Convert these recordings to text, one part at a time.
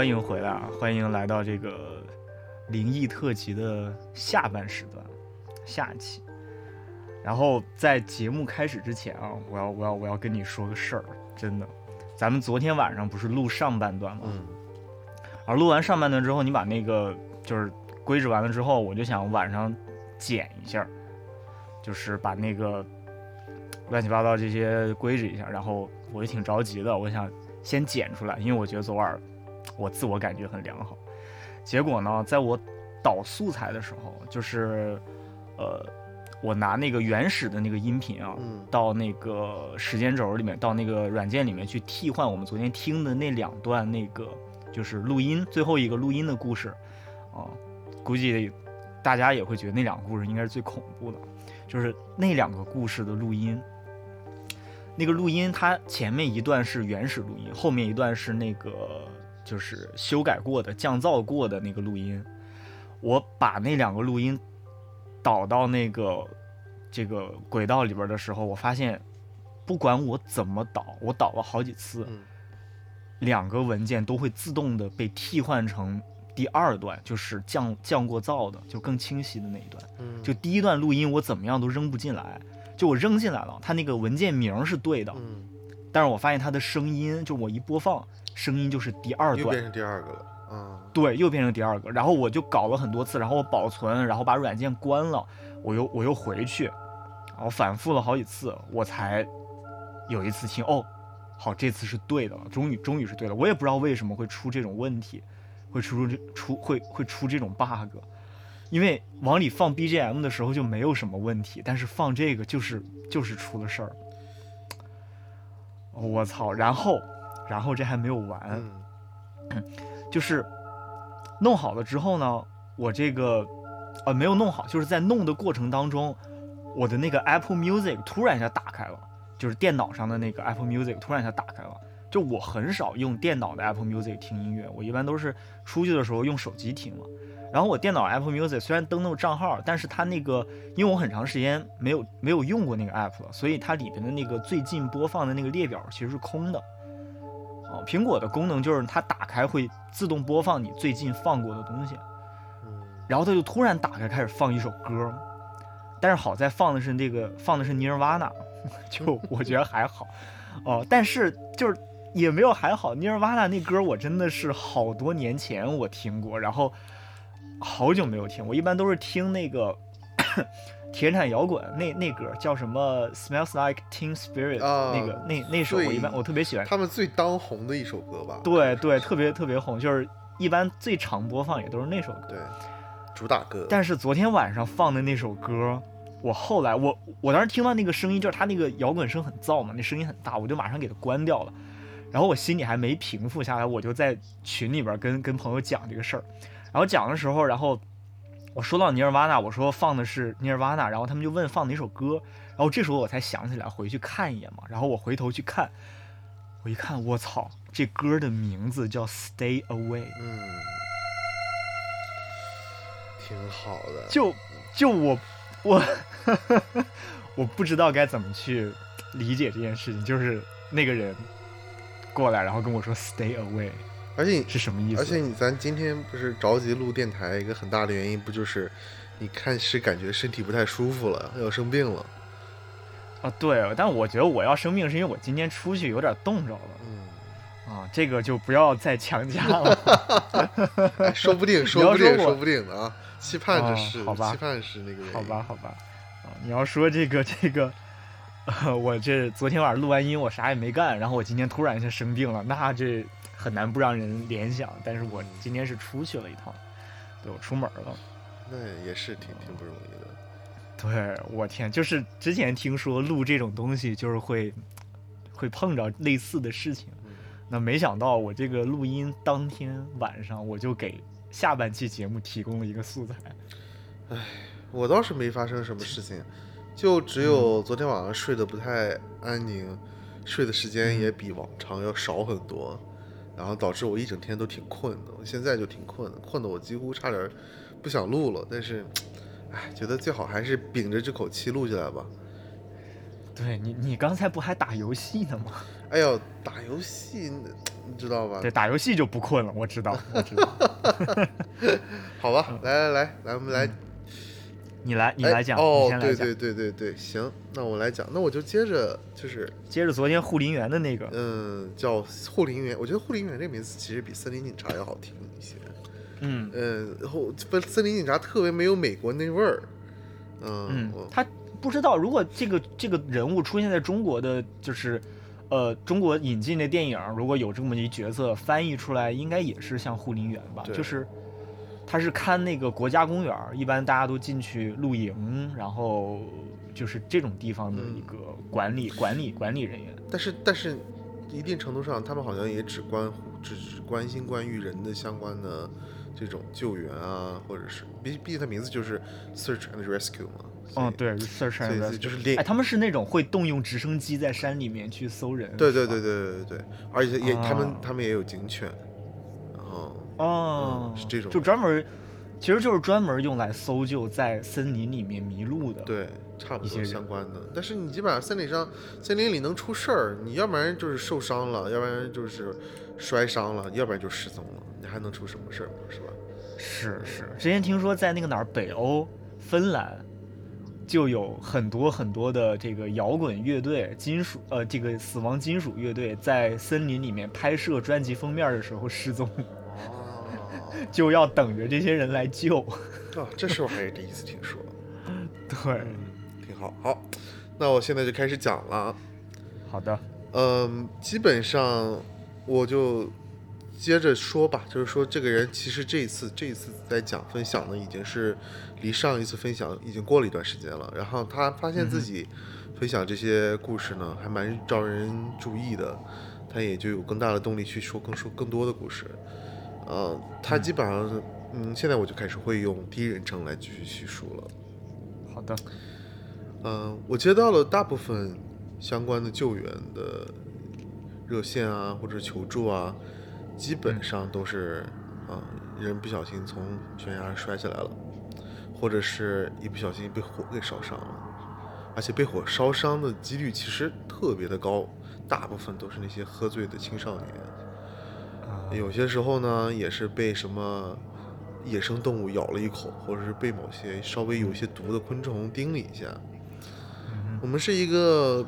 这个欢迎回来啊！欢迎来到这个灵异特辑的下半时段，下期。然后在节目开始之前啊，我要我要我要跟你说个事儿，真的，咱们昨天晚上不是录上半段吗？嗯而录完上半段之后，你把那个就是规制完了之后，我就想晚上剪一下，就是把那个乱七八糟这些规制一下。然后我就挺着急的，我想先剪出来，因为我觉得昨晚我自我感觉很良好。结果呢，在我导素材的时候，就是呃，我拿那个原始的那个音频啊，嗯到那个时间轴里面，到那个软件里面去替换我们昨天听的那两段那个就是录音，最后一个录音的故事，啊、估计大家也会觉得那两个故事应该是最恐怖的，就是那两个故事的录音。那个录音，它前面一段是原始录音，后面一段是那个就是修改过的、降噪过的那个录音。我把那两个录音导到那个这个轨道里边的时候，我发现，不管我怎么导，我导了好几次，嗯两个文件都会自动的被替换成第二段，就是降降过噪的，就更清晰的那一段。嗯就第一段录音我怎么样都扔不进来，就我扔进来了，它那个文件名是对的，嗯，但是我发现它的声音，就我一播放，声音就是第二段又变，成第二个了嗯。对，又变成第二个。然后我就搞了很多次，然后我保存，然后把软件关了，我又我又回去，然后反复了好几次，我才有一次听哦，好，这次是对的了，终于终于是对了。我也不知道为什么会出这种问题，会出这出会会出这种 bug，因为往里放 BGM 的时候就没有什么问题，但是放这个就是就是出了事儿。我操！然后然后这还没有完，嗯 就是弄好了之后呢，我这个呃没有弄好，就是在弄的过程当中，我的那个 Apple Music 突然一下打开了，就是电脑上的那个 Apple Music 突然一下打开了。就我很少用电脑的 Apple Music 听音乐，我一般都是出去的时候用手机听嘛。然后我电脑 Apple Music 虽然登录账号，但是它那个因为我很长时间没有没有用过那个 app 了，所以它里边的那个最近播放的那个列表其实是空的。哦，苹果的功能就是它打开会自动播放你最近放过的东西，嗯然后它就突然打开开始放一首歌，但是好在放的是那个放的是 Nirvana，就我觉得还好，哦，但是就是也没有还好，Nirvana 那歌我真的是好多年前我听过，然后好久没有听，我一般都是听那个铁铲摇滚那那歌叫什么 Smells Like Teen Spirit、啊那个那那首我一般我特别喜欢，他们最当红的一首歌吧？对对，特别特别红，就是一般最常播放也都是那首歌。对，主打歌。但是昨天晚上放的那首歌，我后来我我当时听到那个声音，就是他那个摇滚声很燥嘛，那声音很大，我就马上给它关掉了。然后我心里还没平复下来，我就在群里边跟跟朋友讲这个事儿。然后讲的时候，然后我说到尼尔瓦纳，我说放的是尼尔瓦纳，然后他们就问放哪首歌，然后这时候我才想起来回去看一眼嘛。然后我回头去看，我一看，我操，这歌的名字叫《Stay Away》。嗯，挺好的。就就我我 我不知道该怎么去理解这件事情，就是那个人过来，然后跟我说 “stay away” 而且你是什么意思？而且你咱今天不是着急录电台，一个很大的原因不就是，你看是感觉身体不太舒服了，要生病了。啊，对，但我觉得我要生病是因为我今天出去有点冻着了嗯，啊，这个就不要再强加了，哎说不定，说不定，说说不定的啊！期盼哦着是，好吧期盼是那个。好吧，好吧，啊，你要说这个 这个。呃，我这昨天晚上录完音，我啥也没干，然后我今天突然一下生病了，那这很难不让人联想。但是我今天是出去了一趟，对我出门了。那也是挺挺不容易的。对我天，就是之前听说录这种东西就是会会碰着类似的事情，嗯那没想到我这个录音当天晚上我就给下半期节目提供了一个素材。唉我倒是没发生什么事情，就只有昨天晚上睡得不太安宁，睡的时间也比往常要少很多，然后导致我一整天都挺困的。我现在就挺困的，困得我几乎差点不想录了。但是，哎，觉得最好还是屏着这口气录下来吧。对你，你刚才不还打游戏呢吗？哎呦，打游戏你知道吧对，？打游戏就不困了，我知道，我知道。好吧，来来来来，我们来你来，你哎来讲，你哦，先来讲。对对对对对，行，那我来讲，那我就接着就是接着昨天护林员的那个，嗯，叫护林员，我觉得护林员这个名字其实比森林警察要好听一些。嗯嗯，后森森林警察特别没有美国那味儿。嗯嗯，他不知道如果这个这个人物出现在中国的就是。呃，中国引进的电影如果有这么一角色，翻译出来应该也是像护林员吧？就是他是看那个国家公园，一般大家都进去露营，然后就是这种地方的一个管理、管理管理人员。但是但是一定程度上，他们好像也只关只只关心关于人的相关的这种救援啊，或者是毕毕竟它名字就是 search and rescue 嘛。嗯，，对，search and rescue 就是连哎，他们是那种会动用直升机在山里面去搜人。对对对对对对对，而且也他们啊他们也有警犬，然后哦，嗯是这种就专门，其实就是专门用来搜救在森林里面迷路的。，对，差不多一些相关的。但是你基本上森林上，森林里能出事儿，你要不然就是受伤了，要不然就是摔伤了，要不然就失踪了，你还能出什么事儿吗？是吧？是是。之前听说在那个哪儿，北欧，芬兰。就有很多很多的这个摇滚乐队、金属呃，这个死亡金属乐队在森林里面拍摄专辑封面的时候失踪，哦，就要等着这些人来救。啊，这事儿我还是第一次听说。对，嗯，挺好。好，那我现在就开始讲了啊。好的，嗯，基本上我就接着说吧，就是说这个人其实这一次这一次在讲分享呢，已经是离上一次分享已经过了一段时间了。然后他发现自己分享这些故事呢，还蛮招人注意的，他也就有更大的动力去说更说更多的故事。呃，他基本上，嗯，现在我就开始会用第一人称来继续叙述了。好的，嗯，我接到了大部分相关的救援的热线啊，或者求助啊，基本上都是啊、人不小心从悬崖上摔下来了，或者是一不小心被火给烧伤了，而且被火烧伤的几率其实特别的高，大部分都是那些喝醉的青少年。啊有些时候呢，也是被什么野生动物咬了一口，或者是被某些稍微有些毒的昆虫叮了一下。我们是一个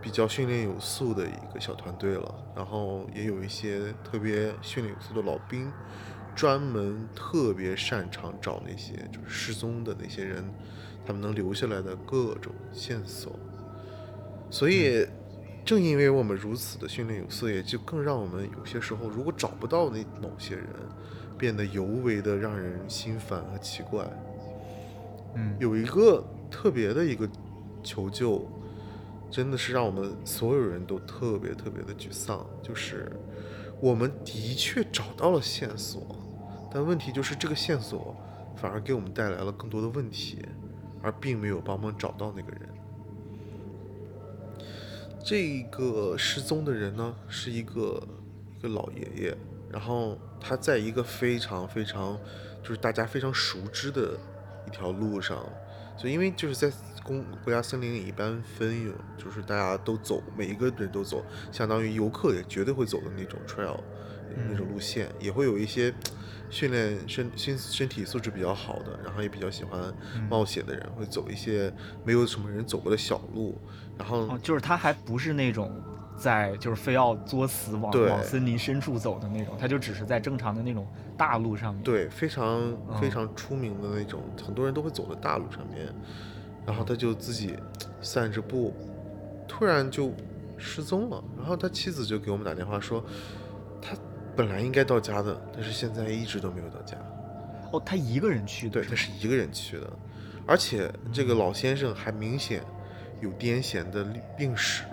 比较训练有素的一个小团队了，然后也有一些特别训练有素的老兵，专门特别擅长找那些就是失踪的那些人，他们能留下来的各种线索。所以，正因为我们如此的训练有素，也就更让我们有些时候如果找不到那某些人，变得尤为的让人心烦和奇怪。嗯有一个特别的一个求救，真的是让我们所有人都特别特别的沮丧。就是我们的确找到了线索，但问题就是这个线索反而给我们带来了更多的问题，而并没有帮忙找到那个人。这个失踪的人呢，是一个一个老爷爷，然后他在一个非常非常就是大家非常熟知的一条路上，就因为就是在公国家森林里一般分有，就是大家都走，每一个人都走，相当于游客也绝对会走的那种 trail 那种路线，也会有一些训练身身身体素质比较好的，然后也比较喜欢冒险的人，会走一些没有什么人走过的小路，然后哦，就是他还不是那种在就是非要作死往往森林深处走的那种，他就只是在正常的那种大路上面。，对，非常嗯非常出名的那种，很多人都会走的大路上面，然后他就自己散着步，突然就失踪了。然后他妻子就给我们打电话说，他本来应该到家的，但是现在一直都没有到家。哦，他一个人去的对，他是一个人去的，而且这个老先生还明显有癫痫的病史，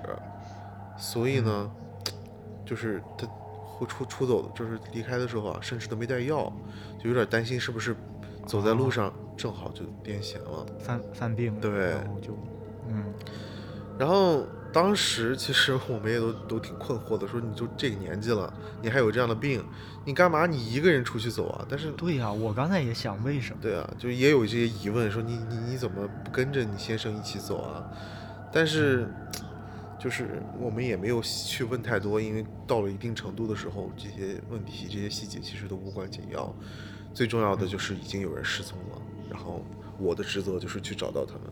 所以呢，就是他会出出走，就是离开的时候啊，甚至都没带药，就有点担心是不是走在路上正好就癫痫了。犯犯病了，对然后就嗯然后当时其实我们也都都挺困惑的，说你就这个年纪了，你还有这样的病，你干嘛你一个人出去走啊？但是对呀、我刚才也想为什么？对啊，就也有一些疑问，说你你你怎么不跟着你先生一起走啊？但是就是我们也没有去问太多，因为到了一定程度的时候，这些问题、这些细节其实都无关紧要。最重要的就是已经有人失踪了，然后我的职责就是去找到他们。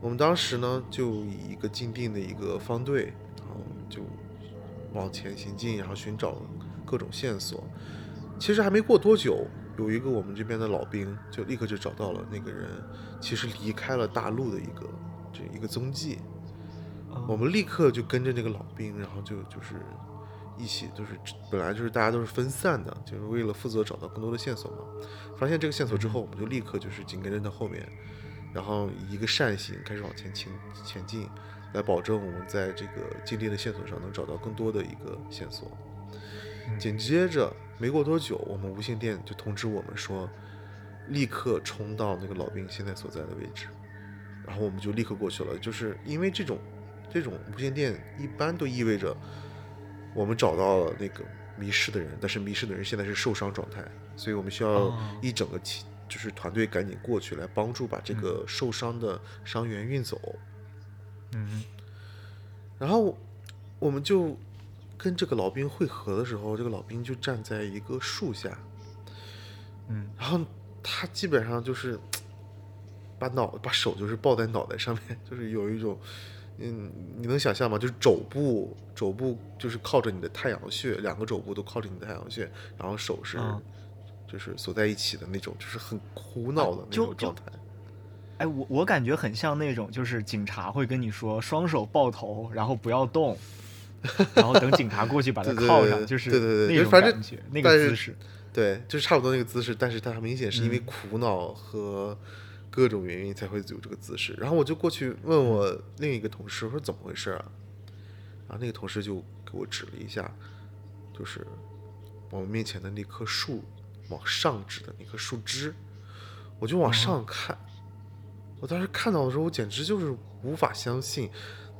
我们当时呢，就以一个坚定的一个方队，然后就往前行进，然后寻找各种线索。其实还没过多久，有一个我们这边的老兵就立刻就找到了那个人，其实离开了大陆的一个这一个踪迹。我们立刻就跟着那个老兵，然后就就是一起，就是本来就是大家都是分散的，就是为了负责找到更多的线索嘛。发现这个线索之后，我们就立刻就是紧跟着他后面，然后以一个扇形开始往前前前进，来保证我们在这个今天的线索上能找到更多的一个线索。紧接着没过多久，我们无线电就通知我们说，立刻冲到那个老兵现在所在的位置，然后我们就立刻过去了。就是因为这种这种无线电一般都意味着我们找到了那个迷失的人，但是迷失的人现在是受伤状态，所以我们需要哦一整个体就是团队赶紧过去来帮助把这个受伤的伤员运走。嗯然后我们就跟这个老兵会合的时候，这个老兵就站在一个树下，嗯，然后他基本上就是把脑把手就是抱在脑袋上面，就是有一种，嗯，你能想象吗？就是肘部肘部就是靠着你的太阳穴，两个肘部都靠着你的太阳穴，然后手是、嗯就是锁在一起的那种，就是很苦恼的那种状态。哎，我我感觉很像那种，就是警察会跟你说双手抱头，然后不要动，然后等警察过去把他对对对铐上，就是对对对那种感觉，那个姿势。对，就是差不多那个姿势，但是他明显是因为嗯苦恼和各种原因才会有这个姿势。然后我就过去问我另一个同事，我说怎么回事啊？然后那个同事就给我指了一下，就是我们面前的那棵树往上指的那棵树枝，我就往上看。我当时看到的时候，我简直就是无法相信。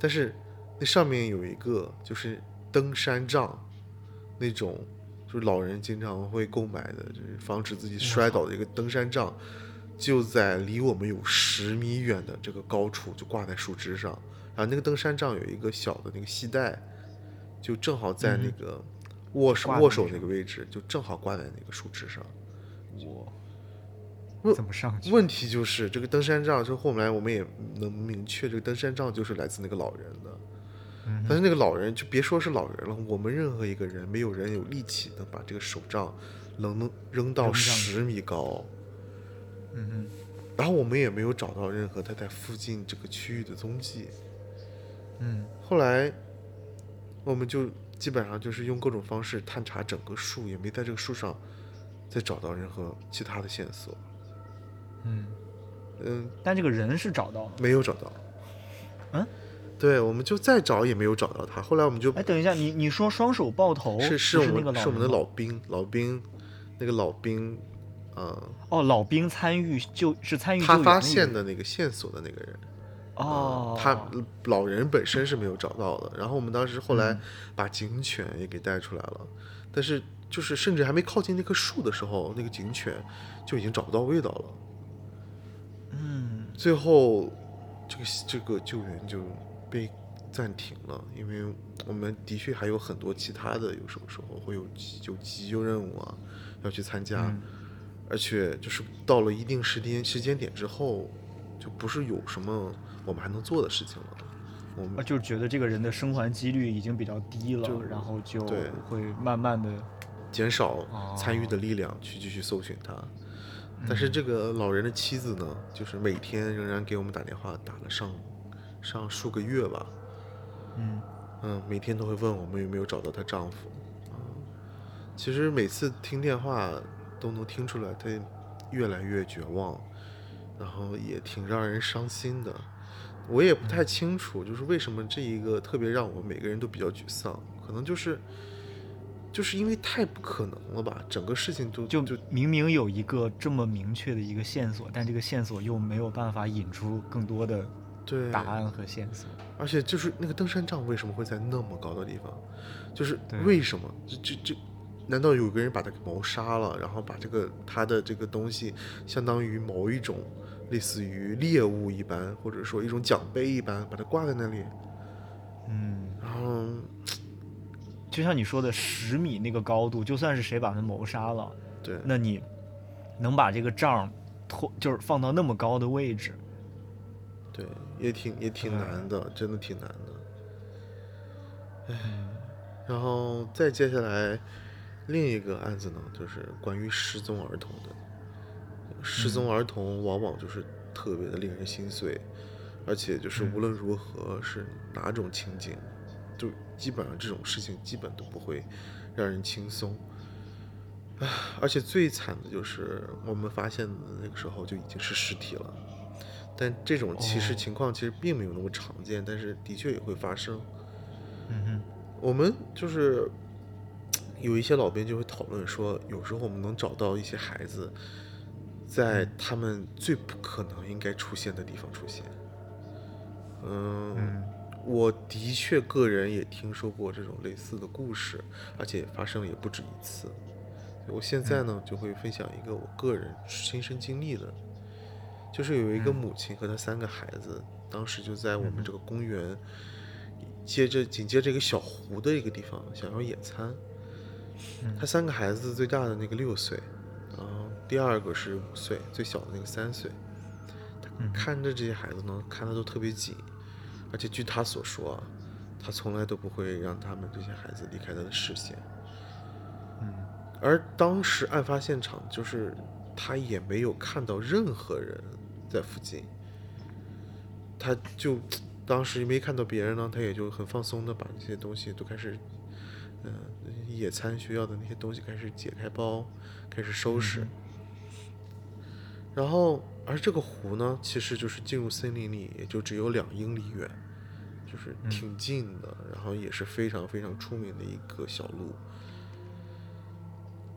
但是那上面有一个就是登山杖，那种就是老人经常会购买的，就是防止自己摔倒的一个登山杖，就在离我们有十米远的这个高处，就挂在树枝上。然后那个登山杖有一个小的那个系带，就正好在那个握手、握手那个位置，就正好挂在那个树枝上。我问怎么上去？问题就是这个登山杖，就后来我们也能明确，这个登山杖就是来自那个老人的。嗯但是那个老人就别说是老人了，我们任何一个人，没有人有力气能把这个手杖能扔到扔上去十米高。嗯哼，然后我们也没有找到任何他在附近这个区域的踪迹。嗯后来，我们就基本上就是用各种方式探查整个树，也没在这个树上再找到任何其他的线索。嗯，嗯，但这个人是找到了。没有找到。嗯，对，我们就再找也没有找到他。后来我们就哎，等一下，你你说双手抱头是是我们是我们的老兵，老兵，那个老兵，呃，哦，老兵参与就是参与他发现的那个线索的那个人，哦，他老人本身是没有找到的。然后我们当时后来嗯。把警犬也给带出来了，但是就是甚至还没靠近那棵树的时候，那个警犬就已经找不到味道了。嗯。最后，这个这个救援就被暂停了，因为我们的确还有很多其他的，有什么时候会有急有急救任务啊，要去参加，嗯而且就是到了一定时间时间点之后，就不是有什么我们还能做的事情了。我啊，们就觉得这个人的生还几率已经比较低了，然后就会慢慢的减少哦参与的力量去继续搜寻他。但嗯是这个老人的妻子呢，就是每天仍然给我们打电话，打了上上数个月吧。嗯嗯，每天都会问我们有没有找到她丈夫。嗯，其实每次听电话都能听出来他越来越绝望，然后也挺让人伤心的。我也不太清楚，就是为什么这一个特别让我们每个人都比较沮丧，可能就是就是因为太不可能了吧，整个事情都就就明明有一个这么明确的一个线索，但这个线索又没有办法引出更多的对答案和线索。而且就是那个登山杖为什么会在那么高的地方？就是为什么？这这这，难道有个人把他给谋杀了，然后把这个他的这个东西相当于某一种类似于猎物一般，或者说一种奖杯一般，把它挂在那里。嗯，然后，就像你说的十米那个高度，就算是谁把他谋杀了，对，那你能把这个杖拖，就是放到那么高的位置，对，也挺也挺哎难的，真的挺难的。唉，然后再接下来另一个案子呢，就是关于失踪儿童的。失踪儿童往往就是特别的令人心碎，而且就是无论如何是哪种情景，就基本上这种事情基本都不会让人轻松。唉，而且最惨的就是我们发现的那个时候就已经是尸体了。但这种其实情况其实并没有那么常见，但是的确也会发生。嗯哼，我们就是有一些老兵就会讨论说，有时候我们能找到一些孩子，在他们最不可能应该出现的地方出现。嗯，我的确个人也听说过这种类似的故事，而且发生了也不止一次。我现在呢就会分享一个我个人亲身经历的，就是有一个母亲和她三个孩子，当时就在我们这个公园，接着紧接着一个小湖的一个地方想要野餐。她三个孩子，最大的那个六岁，然后第二个是五岁，最小的那个三岁。他看着这些孩子呢，看的都特别紧，而且据他所说啊，他从来都不会让他们这些孩子离开他的视线。而当时案发现场就是他也没有看到任何人在附近，他就当时没看到别人呢，他也就很放松的把这些东西都开始，嗯、野餐需要的那些东西开始解开包，开始收拾。然后，而这个湖呢，其实就是进入森林里也就只有两英里远，就是挺近的，然后也是非常非常出名的一个小路。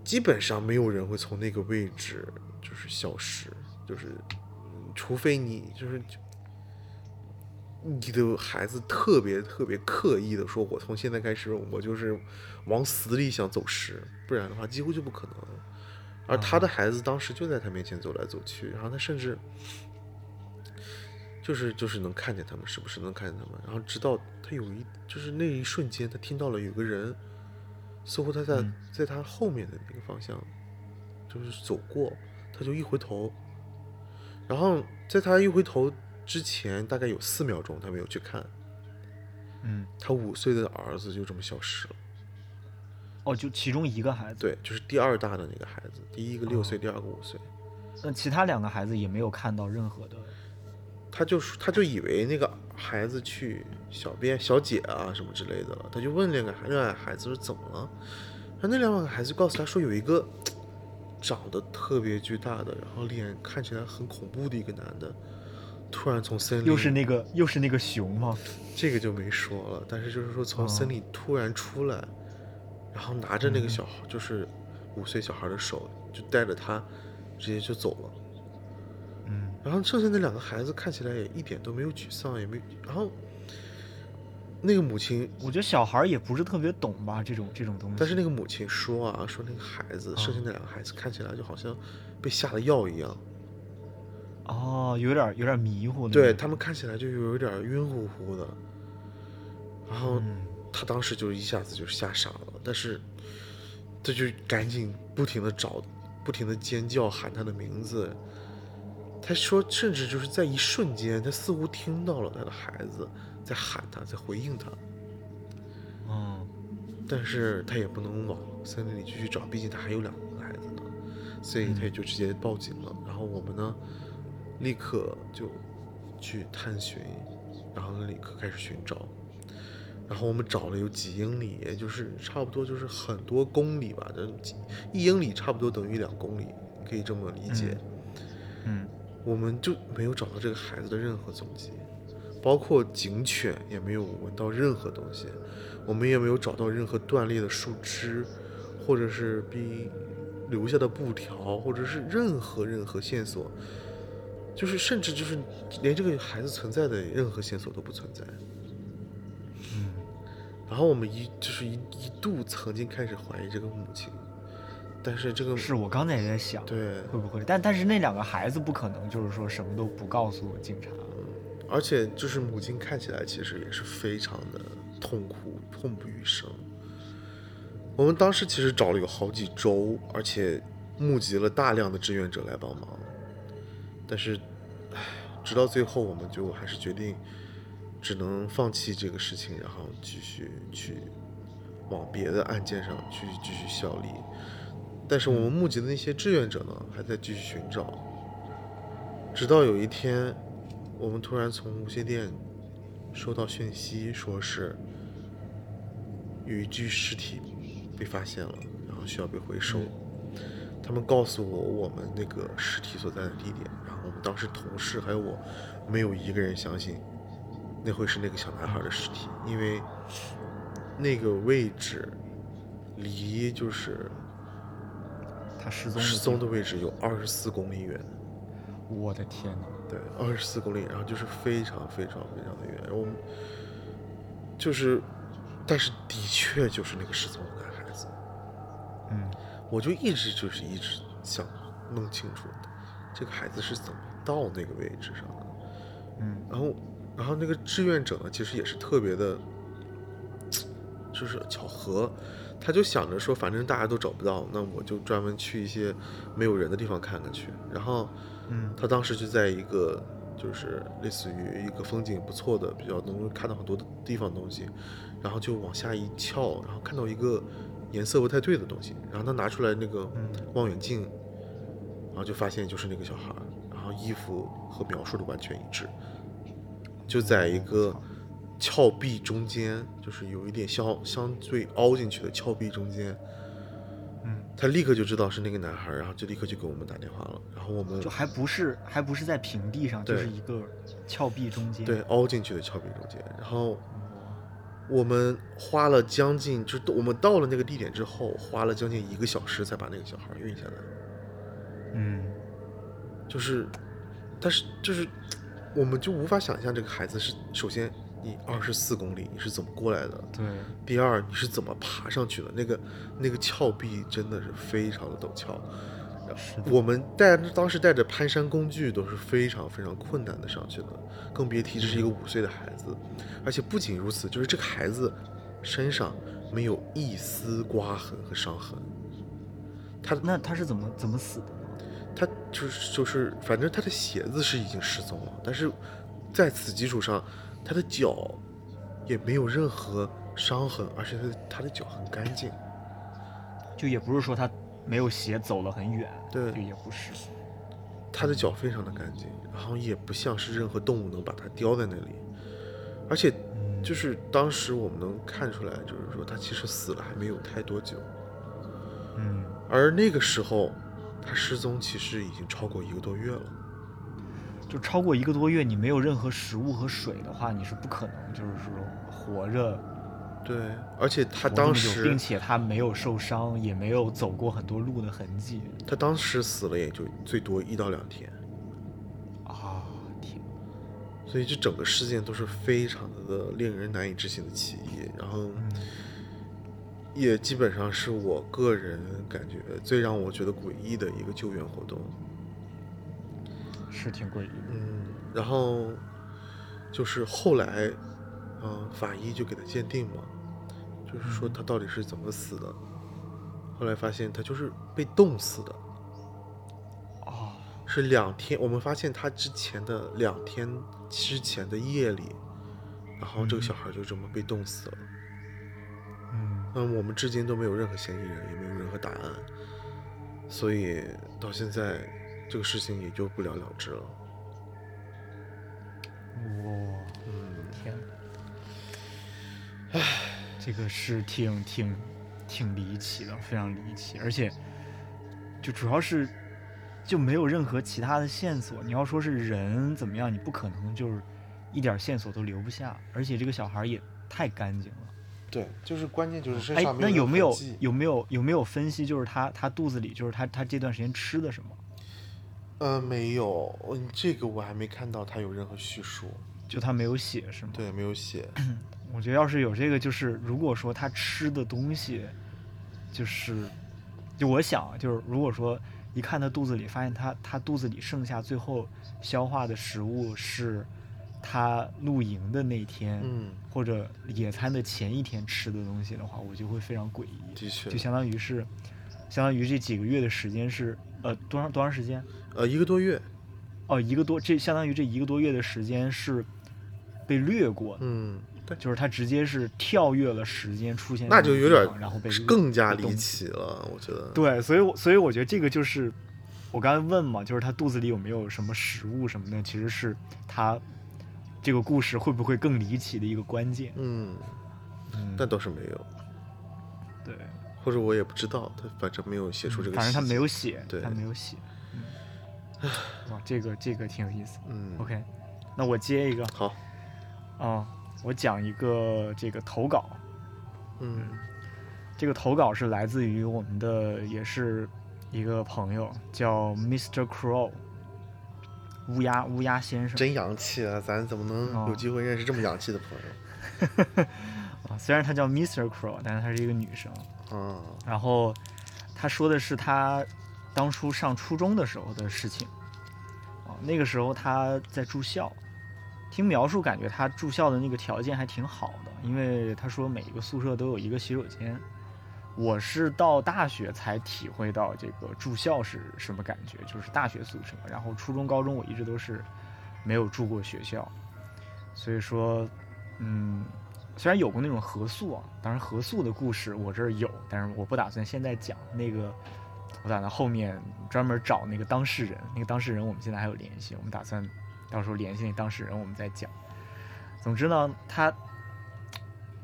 基本上没有人会从那个位置就是消失，就是嗯除非你就是你的孩子特别特别刻意的说，我从现在开始我就是往死里想走失，不然的话几乎就不可能。而他的孩子当时就在他面前走来走去，然后他甚至就是就是能看见他们，时不时能看见他们，然后直到他有一就是那一瞬间，他听到了有个人。似乎他在、在他后面的那个方向，就是走过，他就一回头，然后在他一回头之前，大概有四秒钟，他没有去看，嗯，他五岁的儿子就这么消失了。哦，就其中一个孩子，对，就是第二大的那个孩子，第一个六岁，第二个五岁，那其他两个孩子也没有看到任何的，他就说他就以为那个孩子去小便、小解啊什么之类的了，他就问那个孩那孩子说怎么了，然后那两个孩子告诉他说有一个 长得特别巨大的，然后脸看起来很恐怖的一个男的，突然从森林又是那个又是那个熊吗？这个就没说了，但是就是说从森林突然出来，然后拿着那个小孩，就是五岁小孩的手，就带着他直接就走了。嗯，然后剩下那两个孩子看起来也一点都没有沮丧，也没，然后那个母亲，我觉得小孩也不是特别懂吧这种这种东西。但是那个母亲说啊，说那个孩子，剩下那两个孩子看起来就好像被下了药一样，哦，有点有点迷糊。对他们看起来就有点晕乎乎的。然后嗯他当时就一下子就吓傻了，但是他就赶紧不停的找，不停的尖叫喊他的名字。他说，甚至就是在一瞬间，他似乎听到了他的孩子在喊他，在回应他，嗯但是他也不能往森林里继续找，毕竟他还有两个孩子呢，所以他也就直接报警了。然后我们呢，立刻就去探寻，然后立刻开始寻找。然后我们找了有几英里，也就是差不多就是很多公里吧，这几一英里差不多等于两公里，可以这么理解。嗯我们就没有找到这个孩子的任何踪迹，包括警犬也没有闻到任何东西，我们也没有找到任何断裂的树枝，或者是被留下的布条，或者是任何任何线索，就是甚至就是连这个孩子存在的任何线索都不存在。嗯然后我们一就是一一度曾经开始怀疑这个母亲，但是这个是我刚才也在想，对，会不会？但但是那两个孩子不可能，就是说什么都不告诉警察。而且就是母亲看起来其实也是非常的痛苦，痛不欲生。我们当时其实找了有好几周，而且募集了大量的志愿者来帮忙，但是，唉，直到最后，我们就还是决定只能放弃这个事情，然后继续去往别的案件上去继续效力。但是我们募集的那些志愿者呢，还在继续寻找，直到有一天。我们突然从无线电收到讯息，说是有一具尸体被发现了，然后需要被回收。他们告诉我我们那个尸体所在的地点，然后我们当时同事还有我，没有一个人相信那会是那个小男孩的尸体，因为那个位置离就是他失踪失踪的位置有二十四公里远。我的天哪！对，二十四公里，然后就是非常非常非常的远。我们就是，但是的确就是那个失踪的男孩我就一直就是一直想弄清楚这个孩子是怎么到那个位置上的。嗯，然后，然后那个志愿者呢，其实也是特别的，就是巧合，他就想着说，反正大家都找不到，那我就专门去一些没有人的地方看看去，然后。嗯，他当时就在一个，就是类似于一个风景不错的、比较能看到很多的地方东西，然后就往下一翘，然后看到一个颜色不太对的东西，然后他拿出来那个望远镜，然后就发现就是那个小孩，然后衣服和描述的完全一致，就在一个峭壁中间，就是有一点相相对凹进去的峭壁中间。他立刻就知道是那个男孩，然后就立刻就给我们打电话了。然后我们就还不是还不是在平地上，就是一个峭壁中间，对，凹进去的峭壁中间。然后我们花了将近，就是我们到了那个地点之后，花了将近一个小时才把那个小孩运下来。嗯，就是，但是就是，我们就无法想象这个孩子是首先。你二十四公里，你是怎么过来的？对。第二，你是怎么爬上去的？那个那个峭壁真的是非常的陡峭。我们带当时带着攀山工具都是非常非常困难的上去的，更别提这是一个五岁的孩子。而且不仅如此，就是这个孩子身上没有一丝刮痕和伤痕。他那他是怎么怎么死的？他就是就是，反正他的鞋子是已经失踪了，但是在此基础上。他的脚也没有任何伤痕，而且他他的脚很干净，就也不是说他没有鞋走了很远，对，就也不是，他的脚非常的干净，然后也不像是任何动物能把它叼在那里，而且就是当时我们能看出来，就是说他其实死了还没有太多久，嗯，而那个时候他失踪其实已经超过一个多月了。就超过一个多月，你没有任何食物和水的话，你是不可能就是说活着。对，而且他当时，并且他没有受伤，也没有走过很多路的痕迹。他当时死了也就最多一到两天。啊天！所以这整个事件都是非常的令人难以置信的奇异，然后也基本上是我个人感觉最让我觉得诡异的一个救援活动。是挺诡异的，嗯，然后就是后来，嗯，法医就给他鉴定嘛，就是说他到底是怎么死的。后来发现他就是被冻死的，哦，是两天。我们发现他之前的两天之前的夜里，然后这个小孩就这么被冻死了。嗯，嗯，我们至今都没有任何嫌疑人，也没有任何答案，所以到现在。这个事情也就不了了之了。哇，嗯，天，唉，这个是挺挺挺离奇的，非常离奇，而且就主要是就没有任何其他的线索。你要说是人怎么样，你不可能就是一点线索都留不下，而且这个小孩也太干净了。对，就是关键就是身上那有没有有没有有没有分析，就是他他肚子里就是他他这段时间吃的什么？呃，没有，这个我还没看到他有任何叙述，就他没有写是吗？对，没有写。我觉得要是有这个，就是如果说他吃的东西，就是就我想，就是如果说一看他肚子里，发现他他肚子里剩下最后消化的食物是他露营的那天，嗯，或者野餐的前一天吃的东西的话，我就会非常诡异。的确就，相当于是，相当于这几个月的时间是呃多长多长时间？呃，一个多月，哦，一个多，这相当于这一个多月的时间是被略过的，嗯，对，就是他直接是跳跃了时间出现在那就有点然后被是更加离奇了，我觉得。对，所以我所以我觉得这个就是我刚才问嘛，就是他肚子里有没有什么食物什么的，其实是他这个故事会不会更离奇的一个关键。嗯，嗯，但倒是没有，对，或者我也不知道，他反正没有写出这个。反正他没有写，对他没有写。嗯，哇，这个这个挺有意思。嗯 OK，那我接一个好，啊、我讲一个这个投稿。嗯这个投稿是来自于我们的，也是一个朋友，叫 Mr. Crow，乌鸦乌鸦先生真洋气啊！咱怎么能哦有机会认识这么洋气的朋友？啊。虽然他叫 Mr. Crow，但是她是一个女生。嗯，然后他说的是他当初上初中的时候的事情啊，那个时候他在住校，听描述感觉他住校的那个条件还挺好的，因为他说每一个宿舍都有一个洗手间。我是到大学才体会到这个住校是什么感觉，就是大学宿舍。然后初中、高中我一直都是没有住过学校，所以说，嗯，虽然有过那种合宿啊，当然合宿的故事我这儿有，但是我不打算现在讲那个，我打算后面专门找那个当事人，那个当事人我们现在还有联系，我们打算到时候联系那当事人，我们再讲。总之呢，他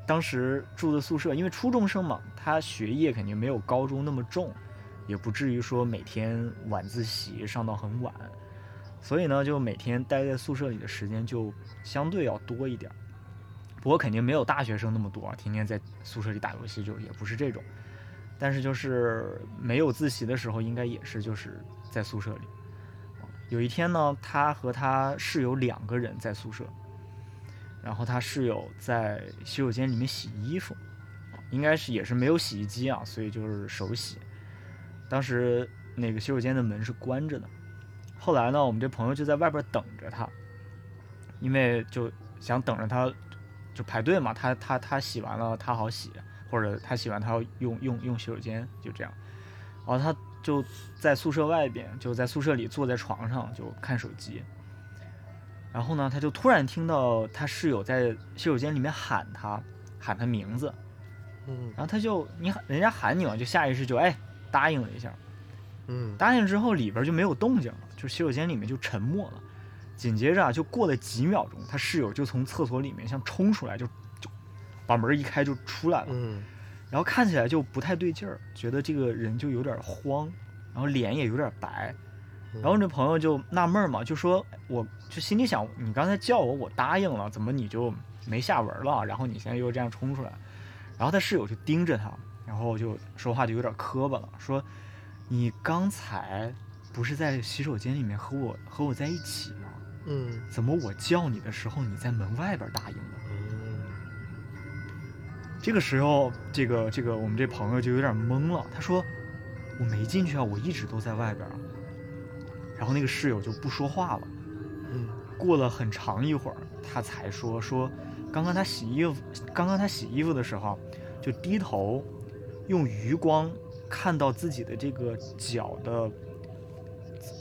当时住的宿舍，因为初中生嘛，他学业肯定没有高中那么重，也不至于说每天晚自习上到很晚，所以呢，就每天待在宿舍里的时间就相对要多一点。不过肯定没有大学生那么多，啊，天天在宿舍里打游戏，就也不是这种。但是就是没有自习的时候，应该也是就是在宿舍里。有一天呢，他和他室友两个人在宿舍，然后他室友在洗手间里面洗衣服，应该是也是没有洗衣机啊，所以就是手洗。当时那个洗手间的门是关着的，后来呢，我们这朋友就在外边等着他，因为就想等着他，就排队嘛，他他他洗完了他好洗，或者他洗完他要用用用洗手间，就这样。然后他就在宿舍外边，就在宿舍里坐在床上就看手机。然后呢，他就突然听到他室友在洗手间里面喊他，喊他名字，嗯然后他就你喊人家喊你嘛，就下意识就哎答应了一下，嗯答应之后里边就没有动静了，就洗手间里面就沉默了。紧接着啊，就过了几秒钟，他室友就从厕所里面像冲出来，就就把门一开就出来了，嗯然后看起来就不太对劲儿，觉得这个人就有点慌，然后脸也有点白。然后那朋友就纳闷儿嘛，就说我就心里想，你刚才叫我，我答应了，怎么你就没下文了？然后你现在又这样冲出来，然后他室友就盯着他，然后就说话就有点磕巴了，说你刚才不是在洗手间里面和我和我在一起吗？嗯怎么我叫你的时候你在门外边答应这个时候，这个这个我们这朋友就有点懵了，他说我没进去啊，我一直都在外边啊。然后那个室友就不说话了。嗯过了很长一会儿，他才说说，刚刚他洗衣服，刚刚他洗衣服的时候，就低头，用余光看到自己的这个脚的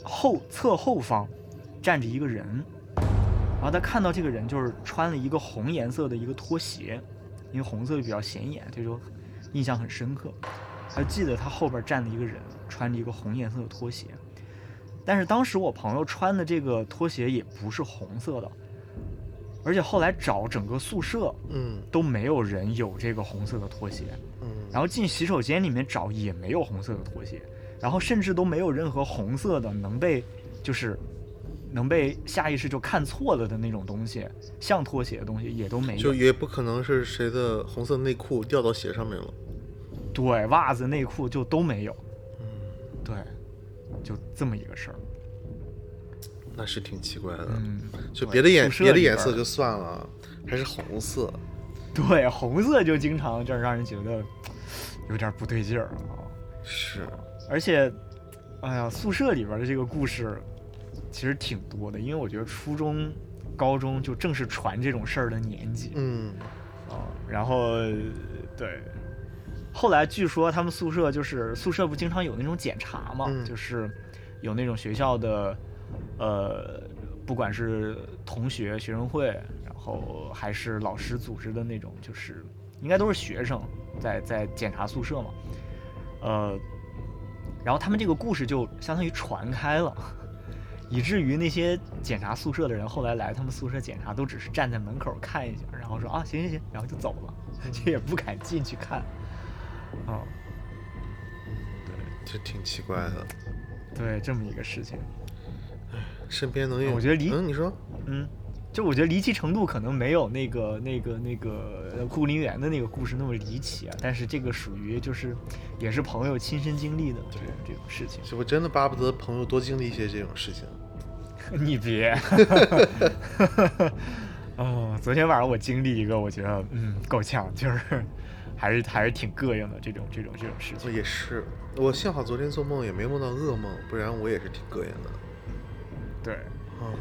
后侧后方站着一个人，然后他看到这个人就是穿了一个红颜色的一个拖鞋，因为红色就比较显眼，这就印象很深刻。还记得他后边站了一个人，穿着一个红颜色的拖鞋。但是当时我朋友穿的这个拖鞋也不是红色的，而且后来找整个宿舍嗯都没有人有这个红色的拖鞋，嗯，然后进洗手间里面找也没有红色的拖鞋，然后甚至都没有任何红色的能被就是能被下意识就看错了的那种东西，像拖鞋的东西也都没有就。也不可能是谁的红色内裤掉到鞋上面了。对，袜子、内裤就都没有。嗯，对，就这么一个事儿。那是挺奇怪的。嗯，就别的颜别的颜色就算了，还是红色。对，红色就经常就让人觉得有点不对劲儿啊。是，而且，哎呀，宿舍里边的这个故事其实挺多的，因为我觉得初中、高中就正是传这种事儿的年纪嗯，啊。然后，对，后来据说他们宿舍就是宿舍不经常有那种检查嘛，嗯就是有那种学校的，呃，不管是同学学生会，然后还是老师组织的那种，就是应该都是学生在在检查宿舍嘛，呃，然后他们这个故事就相当于传开了。以至于那些检查宿舍的人后来来他们宿舍检查，都只是站在门口看一下，然后说啊行行行，然后就走了，这也不敢进去看。啊、这挺奇怪的。对，这么一个事情，身边能有，我觉得离嗯，你说，嗯，就我觉得离奇程度可能没有那个那个那个呃酷林园的那个故事那么离奇啊，但是这个属于就是也是朋友亲身经历的这种这种事情。是我真的巴不得朋友多经历一些这种事情。你别，哦，昨天晚上我经历一个，我觉得嗯够呛，就是还是还是挺膈应的这种这种这种事情。也是，我幸好昨天做梦也没梦到噩梦，不然我也是挺膈应的。对，嗯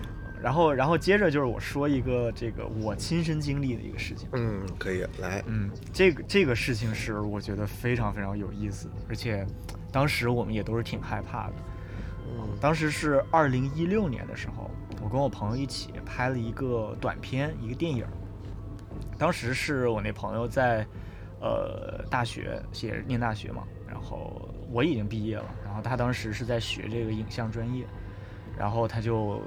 然后然后接着就是我说一个这个我亲身经历的一个事情。嗯，可以来，嗯，这个这个事情是我觉得非常非常有意思，而且当时我们也都是挺害怕的。当时是二零一六年的时候，我跟我朋友一起拍了一个短片，一个电影。当时是我那朋友在呃大学写念大学嘛，然后我已经毕业了，然后他当时是在学这个影像专业，然后他就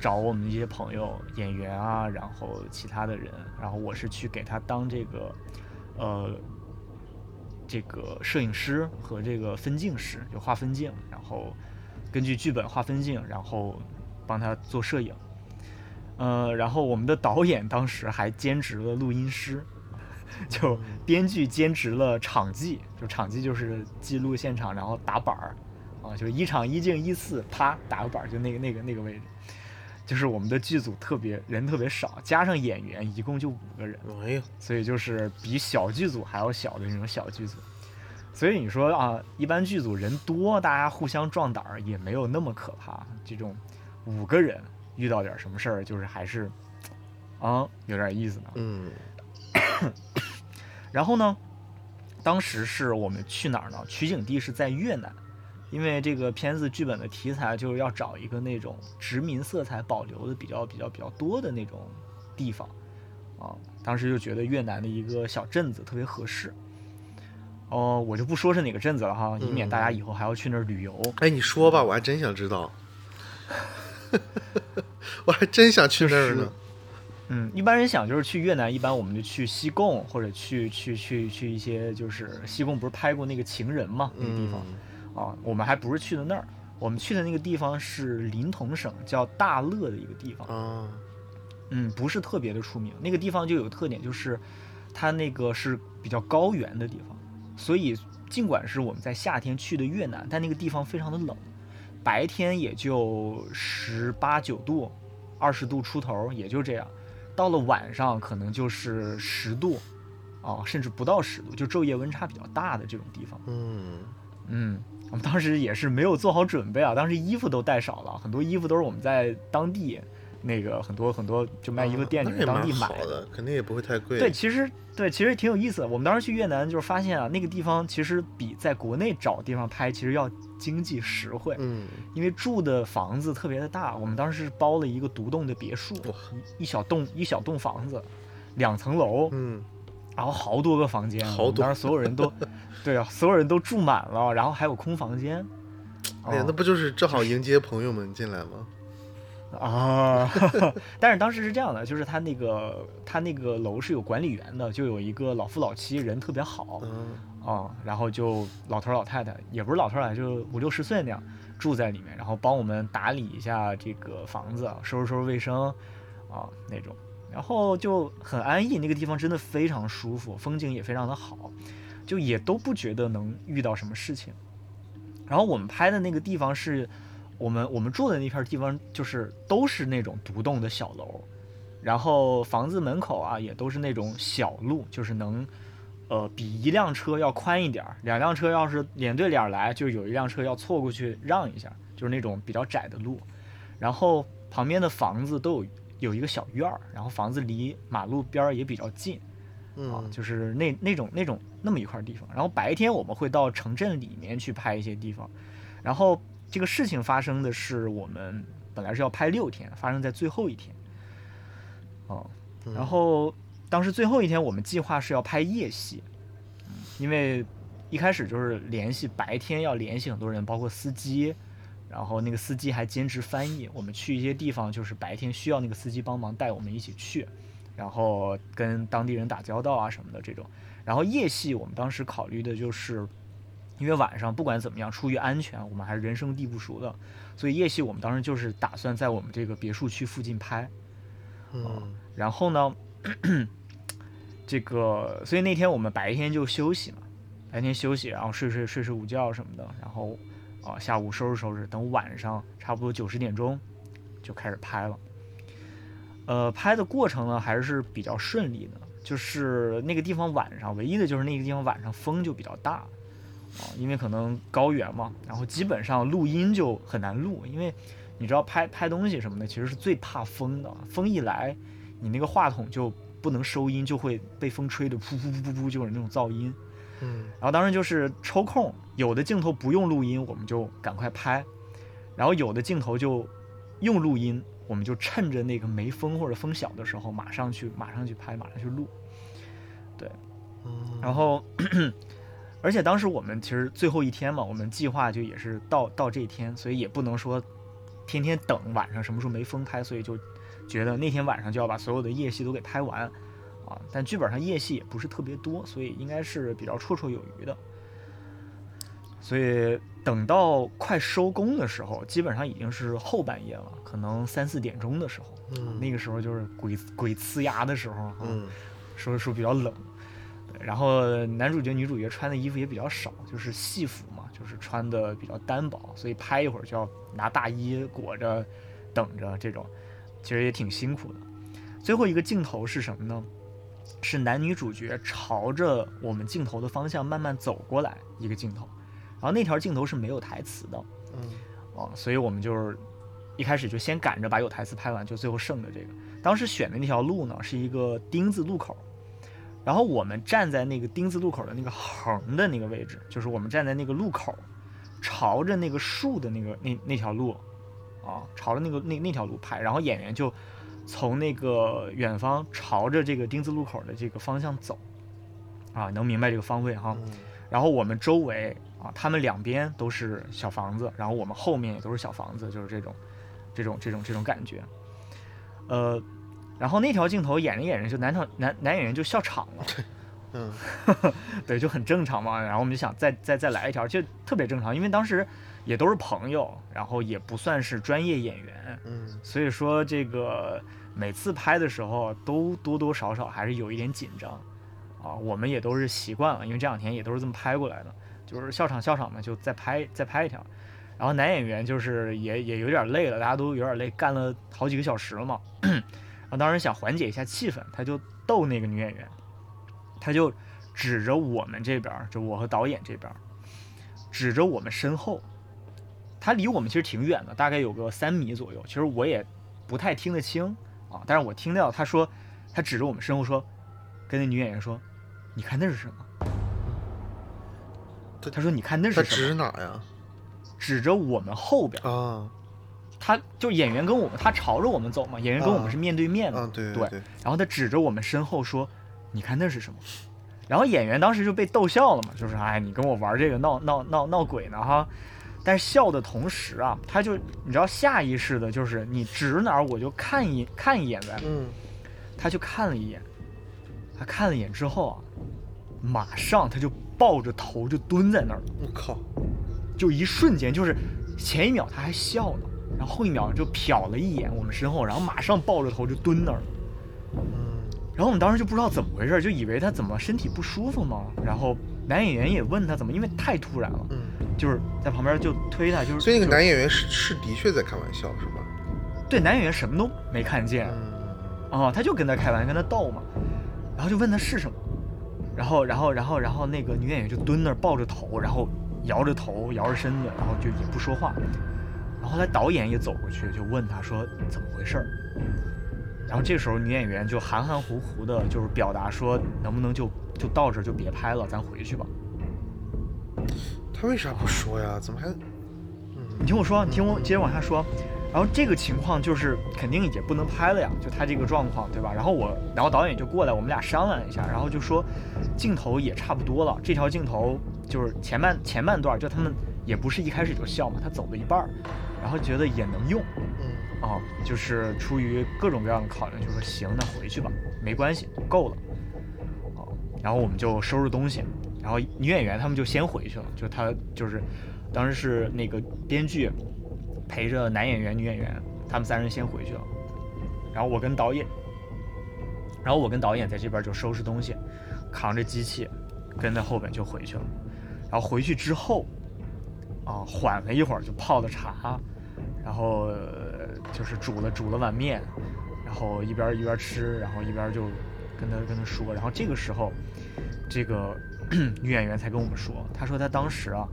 找我们一些朋友演员啊，然后其他的人，然后我是去给他当这个呃这个摄影师和这个分镜师，就画分镜，然后根据剧本画分镜，然后帮他做摄影。呃，然后我们的导演当时还兼职了录音师，就编剧兼职了场记，就场记就是记录现场，然后打板儿，啊，就一场一镜一次，啪打个板儿，就那个那个那个位置。就是我们的剧组特别人特别少，加上演员一共就五个人，哎呀，所以就是比小剧组还要小的那种小剧组。所以你说啊，一般剧组人多，大家互相壮胆儿也没有那么可怕。这种五个人遇到点什么事儿，就是还是啊有点意思呢。嗯 然后呢，当时是我们去哪儿呢？取景地是在越南，因为这个片子剧本的题材就是要找一个那种殖民色彩保留的比较比较比较多的那种地方啊。当时就觉得越南的一个小镇子特别合适。哦，我就不说是哪个镇子了哈，以免大家以后还要去那儿旅游。哎，你说吧，我还真想知道，我还真想去那儿呢。嗯，一般人想就是去越南，一般我们就去西贡或者去去去去一些就是西贡不是拍过那个情人嘛那个地方。嗯啊，我们还不是去的那儿，我们去的那个地方是临潼省叫大乐的一个地方，啊，嗯，不是特别的出名。那个地方就有特点，就是它那个是比较高原的地方，所以尽管是我们在夏天去的越南，但那个地方非常的冷，白天也就十八九度，二十度出头，也就这样。到了晚上可能就是十度，啊，甚至不到十度，就昼夜温差比较大的这种地方。嗯，嗯，我们当时也是没有做好准备啊，当时衣服都带少了，很多衣服都是我们在当地那个很多很多就卖衣服店当地买的，肯定也不会太贵。对，其实对，其实挺有意思的。我们当时去越南，就是发现啊，那个地方其实比在国内找地方拍其实要经济实惠，嗯，因为住的房子特别的大。我们当时是包了一个独栋的别墅，一一小栋一小栋房子，两层楼，嗯，然后好多个房间，好多当时所有人都，对啊，所有人都住满了，然后还有空房间。哎那不就是正好迎接朋友们进来吗？啊，但是当时是这样的，就是他那个他那个楼是有管理员的，就有一个老夫老妻，人特别好嗯，啊、然后就老头儿老太太，也不是老头儿老太太，就五六十岁那样住在里面，然后帮我们打理一下这个房子，收拾收拾卫生啊那种，然后就很安逸，那个地方真的非常舒服，风景也非常的好，就也都不觉得能遇到什么事情。然后我们拍的那个地方是我们我们住的那片地方，就是都是那种独栋的小楼，然后房子门口啊也都是那种小路，就是能呃，比一辆车要宽一点儿，两辆车要是脸对脸来，就有一辆车要错过去让一下，就是那种比较窄的路。然后旁边的房子都有有一个小院儿，然后房子离马路边儿也比较近。啊，嗯，就是那那种那种那么一块地方。然后白天我们会到城镇里面去拍一些地方。然后这个事情发生的是我们本来是要拍六天，发生在最后一天。哦、嗯然后当时最后一天我们计划是要拍夜戏，嗯因为一开始就是联系白天要联系很多人，包括司机。然后那个司机还兼职翻译，我们去一些地方，就是白天需要那个司机帮忙带我们一起去，然后跟当地人打交道啊什么的这种。然后夜戏我们当时考虑的就是，因为晚上不管怎么样，出于安全，我们还是人生地不熟的，所以夜戏我们当时就是打算在我们这个别墅区附近拍。嗯然后呢，这个所以那天我们白天就休息嘛，白天休息，然后睡睡睡睡午觉什么的，然后啊下午收拾收拾，等晚上差不多九十点钟就开始拍了。呃，拍的过程呢还是比较顺利的，就是那个地方晚上唯一的就是那个地方晚上风就比较大啊，因为可能高原嘛，然后基本上录音就很难录，因为你知道拍拍东西什么的其实是最怕风的，风一来，你那个话筒就不能收音，就会被风吹得噗噗噗噗噗，就是那种噪音。嗯然后当时就是抽空，有的镜头不用录音，我们就赶快拍；然后有的镜头就用录音，我们就趁着那个没风或者风小的时候，马上去马上去拍，马上去录。对，然后，而且当时我们其实最后一天嘛，我们计划就也是到到这一天，所以也不能说天天等晚上什么时候没风拍，所以就觉得那天晚上就要把所有的夜戏都给拍完啊。但剧本上夜戏也不是特别多，所以应该是比较绰绰有余的。所以等到快收工的时候，基本上已经是后半夜了，可能三四点钟的时候，嗯那个时候就是鬼鬼呲牙的时候啊。嗯说说比较冷，对然后男主角女主角穿的衣服也比较少，就是戏服嘛，就是穿的比较单薄，所以拍一会儿就要拿大衣裹着，等着这种，其实也挺辛苦的。最后一个镜头是什么呢？是男女主角朝着我们镜头的方向慢慢走过来一个镜头，然后那条镜头是没有台词的，嗯哦，所以我们就是一开始就先赶着把有台词拍完，就最后剩的这个。当时选的那条路呢是一个丁字路口，然后我们站在那个丁字路口的那个横的那个位置，就是我们站在那个路口，朝着那个树的那个那那条路，啊，朝着那个那那条路拍，然后演员就从那个远方朝着这个丁字路口的这个方向走，啊，能明白这个方位哈。嗯然后我们周围啊，他们两边都是小房子，然后我们后面也都是小房子，就是这种，这种这种这种感觉。呃，然后那条镜头演着演着，就男场男男演员就笑场了，嗯 对，就很正常嘛。然后我们就想再再再来一条，就特别正常，因为当时也都是朋友，然后也不算是专业演员，嗯所以说这个每次拍的时候都多多少少还是有一点紧张啊。我们也都是习惯了，因为这两天也都是这么拍过来的，就是笑场笑场嘛，就再拍再拍一条。然后男演员就是也也有点累了，大家都有点累，干了好几个小时了嘛。然后当时想缓解一下气氛，他就逗那个女演员，他就指着我们这边，就我和导演这边，指着我们身后。他离我们其实挺远的，大概有个三米左右。其实我也不太听得清啊，但是我听到他说，他指着我们身后说，跟那女演员说：“你看那是什么他？”说：“你看那是什么指哪呀？？”指着我们后边，啊他就演员跟我们，他朝着我们走嘛，演员跟我们是面对面的，啊，对对对，然后他指着我们身后说：“你看那是什么？”然后演员当时就被逗笑了嘛，就是哎，你跟我玩这个闹闹闹闹鬼呢哈。但是笑的同时啊，他就你知道下意识的就是你指哪儿我就看一看一眼呗，嗯。他就看了一眼，他看了一眼之后啊，马上他就抱着头就蹲在那儿了，我靠，就一瞬间就是前一秒他还笑呢，然后后一秒就瞟了一眼我们身后，然后马上抱着头就蹲那儿了。嗯然后我们当时就不知道怎么回事，就以为他怎么身体不舒服嘛。然后男演员也问他怎么，因为太突然了，嗯，就是在旁边就推他，就是所以那个男演员是是的确在开玩笑是吧？对男演员什么都没看见嗯啊、他就跟他开玩笑，跟他逗嘛。然后就问他是什么，然后然后然后然后那个女演员就蹲那儿抱着头，然后摇着头摇着身子，然后就也不说话。然后后来导演也走过去就问他说怎么回事儿。然后这时候女演员就含含糊糊的，就是表达说能不能就就到这儿就别拍了，咱回去吧。他为啥不说呀？怎么还？你听我说，你听我接着往下说。然后这个情况就是肯定也不能拍了呀，就他这个状况，对吧？然后我，然后导演就过来，我们俩商量了一下，然后就说镜头也差不多了，这条镜头就是前半前半段，就他们也不是一开始就笑嘛，他走了一半儿，然后觉得也能用，嗯。啊，就是出于各种各样的考量，就说行，那回去吧，没关系，够了，哦，然后我们就收拾东西，然后女演员他们就先回去了，就他就是当时是那个编剧陪着男演员、女演员，他们三人先回去了，然后我跟导演，然后我跟导演在这边就收拾东西，扛着机器跟在后边就回去了，然后回去之后，啊，缓了一会儿就泡了茶。然后就是煮了煮了碗面，然后一边一边吃，然后一边就跟他跟他说，然后这个时候，这个 女演员才跟我们说，她说她当时啊，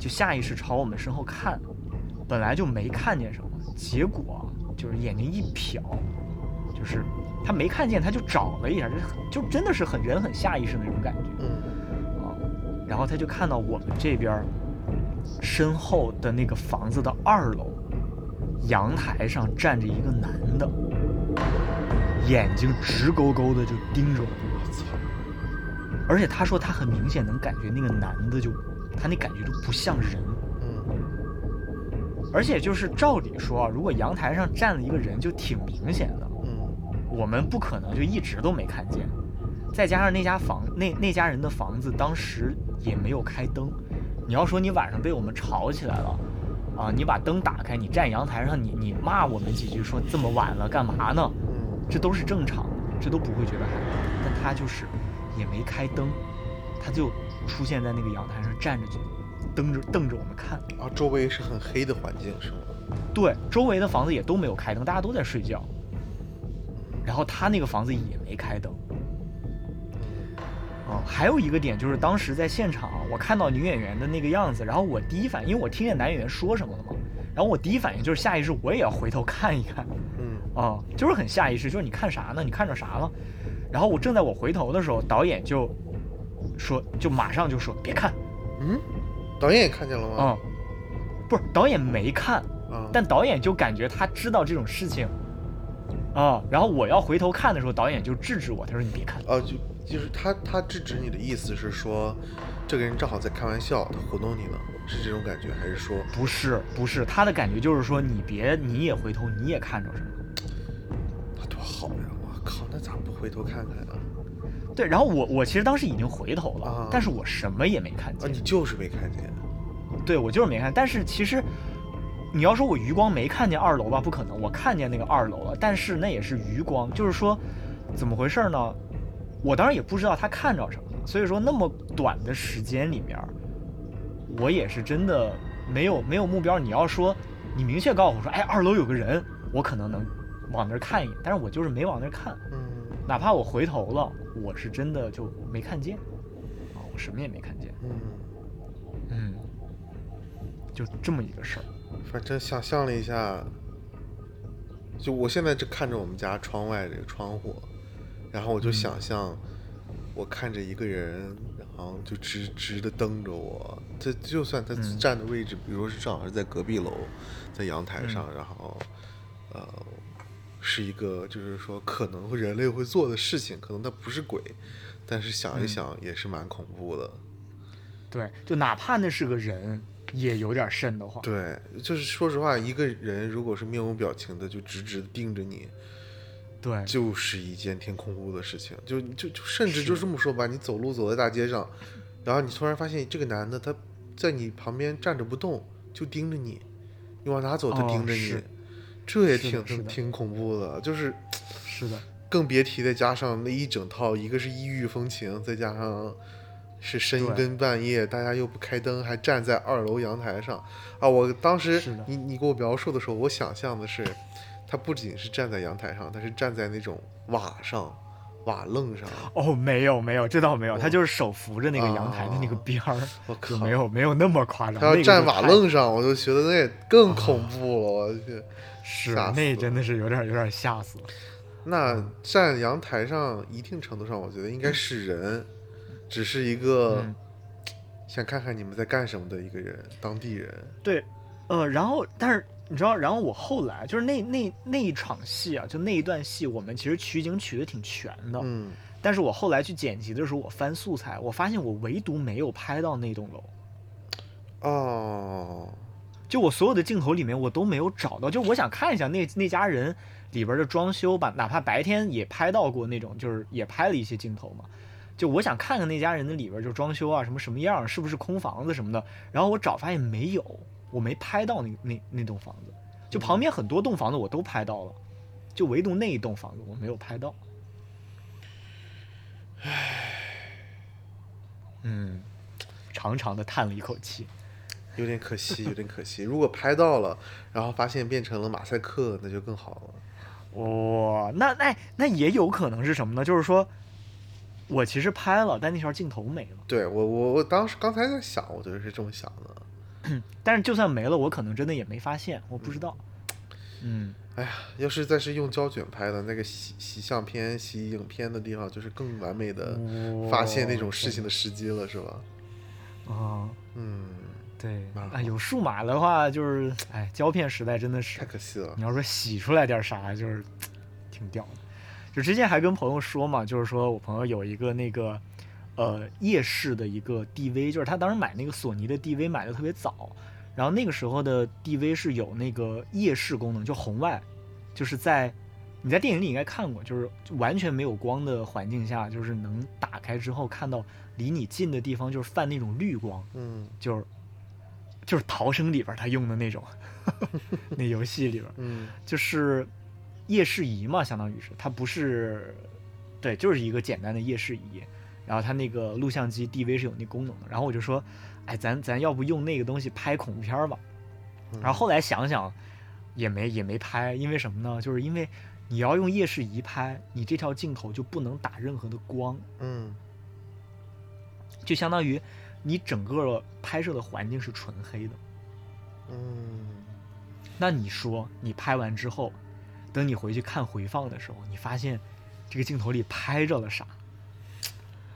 就下意识朝我们身后看，本来就没看见什么，结果就是眼睛一瞟，就是她没看见，她就找了一下，就就真的是很人很下意识那种感觉，嗯啊，然后她就看到我们这边身后的那个房子的二楼。阳台上站着一个男的，眼睛直勾勾的就盯着我。我操！而且他说他很明显能感觉那个男的就，他那感觉就不像人。嗯。而且就是照理说啊，如果阳台上站了一个人，就挺明显的。嗯。我们不可能就一直都没看见。再加上那家房那那家人的房子当时也没有开灯，你要说你晚上被我们吵起来了。啊！你把灯打开，你站阳台上，你你骂我们几句，说这么晚了干嘛呢？嗯，这都是正常的，这都不会觉得害怕。但他就是也没开灯，他就出现在那个阳台上站着，就瞪着瞪着我们看。啊，周围是很黑的环境是吗？对，周围的房子也都没有开灯，大家都在睡觉。然后他那个房子也没开灯。啊，还有一个点就是当时在现场，我看到女演员的那个样子，然后我第一反应，因为我听见男演员说什么了嘛，然后我第一反应就是下意识我也要回头看一看，嗯，啊，就是很下意识，就是你看啥呢？你看着啥了？然后我正在我回头的时候，导演就说，就马上就说别看，嗯，导演也看见了吗？嗯，不是，导演没看，嗯，但导演就感觉他知道这种事情，啊，然后我要回头看的时候，导演就制止我，他说你别看，哦，就。就是他，他制止你的意思是说，这个人正好在开玩笑，他糊弄你呢，是这种感觉，还是说不是？不是，他的感觉就是说，你别，你也回头，你也看着什么？那多好呀！我靠，那咋不回头看看啊？对，然后我，我其实当时已经回头了，啊、但是我什么也没看见。啊，你就是没看见？对，我就是没看。但是其实，你要说我余光没看见二楼吧，不可能，我看见那个二楼了，但是那也是余光，就是说，怎么回事呢？我当然也不知道他看着什么，所以说那么短的时间里面，我也是真的没有没有目标。你要说你明确告诉我说，哎，二楼有个人，我可能能往那儿看一眼，但是我就是没往那儿看。嗯，哪怕我回头了，我是真的就没看见，啊，我什么也没看见。嗯嗯，就这么一个事儿。反正想象了一下，就我现在就看着我们家窗外这个窗户。然后我就想象，我看着一个人，然后就直直的瞪着我。这就算他站的位置，比如说是正好是在隔壁楼，在阳台上，然后，呃，是一个就是说可能人类会做的事情，可能他不是鬼，但是想一想也是蛮恐怖的。对，就哪怕那是个人，也有点瘆得慌。对，就是说实话，一个人如果是面无表情的，就直直盯着你。对，就是一件挺恐怖的事情，就就就甚至就这么说吧，你走路走在大街上，然后你突然发现这个男的他在你旁边站着不动，就盯着你，你往哪走他盯着你，这也挺挺恐怖的，就是是的，更别提再加上那一整套，一个是异域风情，再加上是深更半夜，大家又不开灯，还站在二楼阳台上啊！我当时你你给我描述的时候，我想象的是。他不仅是站在阳台上，他是站在那种瓦上，瓦楞上，哦，没有没有，这倒没有，他就是手扶着那个阳台的那个哦边儿，我靠，没有没有那么夸张。他要站瓦楞上，我就觉得那也更恐怖了，我去。是那真的是有点有点吓死了。那站阳台上，一定程度上，我觉得应该是人，只是一个嗯想看看你们在干什么的一个人，当地人。对，呃，然后但是你知道，然后我后来就是那那那一场戏啊，就那一段戏，我们其实取景取的挺全的。嗯，但是我后来去剪辑的时候，我翻素材，我发现我唯独没有拍到那栋楼。哦，就我所有的镜头里面，我都没有找到。就我想看一下那那家人里边的装修吧，哪怕白天也拍到过那种，就是也拍了一些镜头嘛。就我想看看那家人的里边就装修啊，什么什么样，是不是空房子什么的。然后我找发现没有，我没拍到那那那栋房子。就旁边很多栋房子我都拍到了，就唯独那一栋房子我没有拍到。唉，嗯，长长的叹了一口气。有点可惜，有点可惜。如果拍到了，然后发现变成了马赛克，那就更好了。哇、那那那也有可能是什么呢？就是说，我其实拍了，但那条镜头没了。对我，我我当时刚才在想，我就是这么想的。但是就算没了，我可能真的也没发现，我不知道。嗯，哎呀，要是再是用胶卷拍的那个洗洗相片、洗影片的地方，就是更完美的发现那种事情的时机了，是吧？啊、嗯，对蛮好啊，有数码的话，就是哎，胶片时代真的是太，可惜了你。要说洗出来点啥，就是 挺屌的。就之前还跟朋友说嘛，就是说我朋友有一个那个呃夜视的一个 DV，就是他当时买那个索尼的 DV 买的特别早，然后那个时候的 DV 是有那个夜视功能，就红外，就是在你在电影里应该看过，就是完全没有光的环境下，就是能打开之后看到离你近的地方就是泛那种绿光，嗯就是就是逃生里边他用的那种，那游戏里边。嗯就是夜视仪嘛，相当于是它不是，对，就是一个简单的夜视仪。然后它那个录像机 DV 是有那功能的。然后我就说，哎，咱咱要不用那个东西拍恐怖片吧？嗯然后后来想想，也没也没拍，因为什么呢？就是因为你要用夜视仪拍，你这条镜头就不能打任何的光，嗯就相当于你整个拍摄的环境是纯黑的。嗯，那你说，你拍完之后，等你回去看回放的时候，你发现这个镜头里拍着了啥？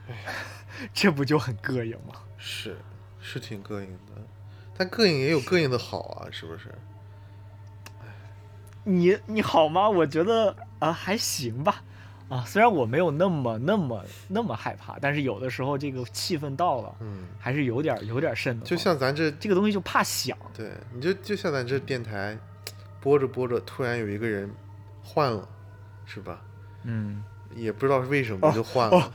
哎 这不就很膈应吗？是是挺膈应的，但膈应也有膈应的好啊，是不是？你你好吗？我觉得啊、还行吧，啊虽然我没有那么那么那么害怕，但是有的时候这个气氛到了，嗯，还是有点有点瘆的。就像咱这这个东西就怕响，对，你就就像咱这电台 播着播着，突然有一个人换了，是吧？嗯，也不知道是为什么就换了。哦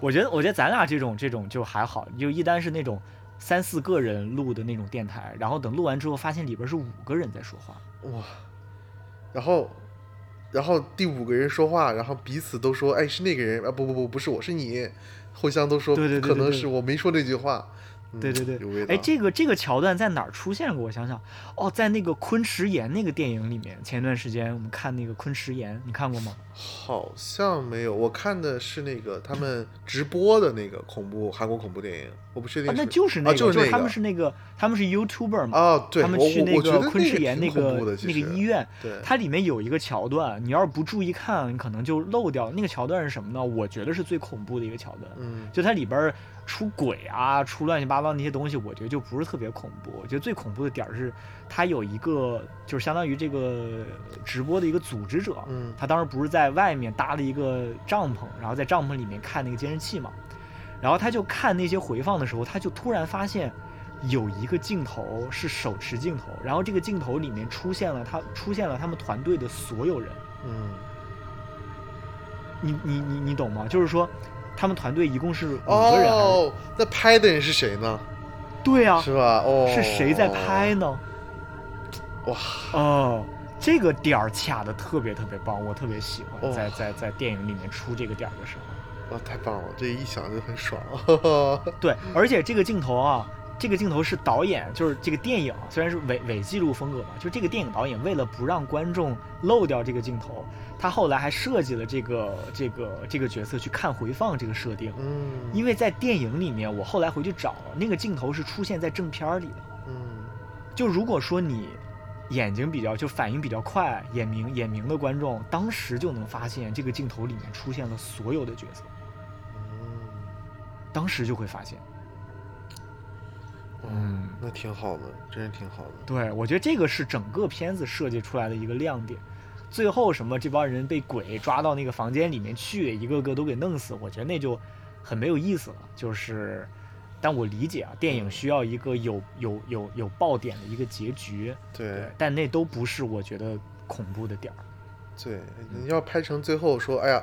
我觉得我觉得咱俩这种这种就还好，就一单是那种三四个人录的那种电台，然后等录完之后发现里边是五个人在说话，哇，然后，然后第五个人说话，然后彼此都说：“哎，是那个人啊！不不不，不是我，是你。”互相都说：“对对对可能是我没说那句话。嗯对对对。哎，这个这个桥段在哪儿出现过？我想想，哦，在那个昆池岩那个电影里面，前段时间我们看那个昆池岩，你看过吗？好像没有，我看的是那个他们直播的那个恐怖韩国恐怖电影，我不确定啊，那就是那个，啊就是那个他们是那个，他们是 YouTuber 嘛，啊，对，他们我去那个昆池岩那个那个医院，对，它里面有一个桥段，你要是不注意看，你可能就漏掉。那个桥段是什么呢？我觉得是最恐怖的一个桥段。嗯就它里边儿出轨啊，出乱七八糟那些东西，我觉得就不是特别恐怖。我觉得最恐怖的点儿是，他有一个就是相当于这个直播的一个组织者，嗯他当时不是在外面搭了一个帐篷，然后在帐篷里面看那个监视器嘛，然后他就看那些回放的时候，他就突然发现有一个镜头是手持镜头，然后这个镜头里面出现了他出现了他们团队的所有人，嗯，你你你你懂吗？就是说。他们团队一共是五个人，哦，那拍的人是谁呢？对啊，是吧？哦，是谁在拍呢？哇，哦，这个点儿卡的特别特别棒，我特别喜欢，哦在在在电影里面出这个点儿的时候。啊，太棒了！这一想就很爽。对，而且这个镜头啊，这个镜头是导演，就是这个电影虽然是伪伪记录风格嘛，就这个电影导演为了不让观众漏掉这个镜头，他后来还设计了这个这个这个角色去看回放这个设定，嗯，因为在电影里面，我后来回去找那个镜头是出现在正片儿里的。嗯就如果说你眼睛比较就反应比较快、眼明眼明的观众，当时就能发现这个镜头里面出现了所有的角色，嗯当时就会发现。嗯，那挺好的，真是挺好的。对，我觉得这个是整个片子设计出来的一个亮点。最后什么这帮人被鬼抓到那个房间里面去，一个个都给弄死，我觉得那就很没有意思了。就是，但我理解啊，电影需要一个有有有有爆点的一个结局，对但那都不是我觉得恐怖的点儿。对，你要拍成最后说，哎呀，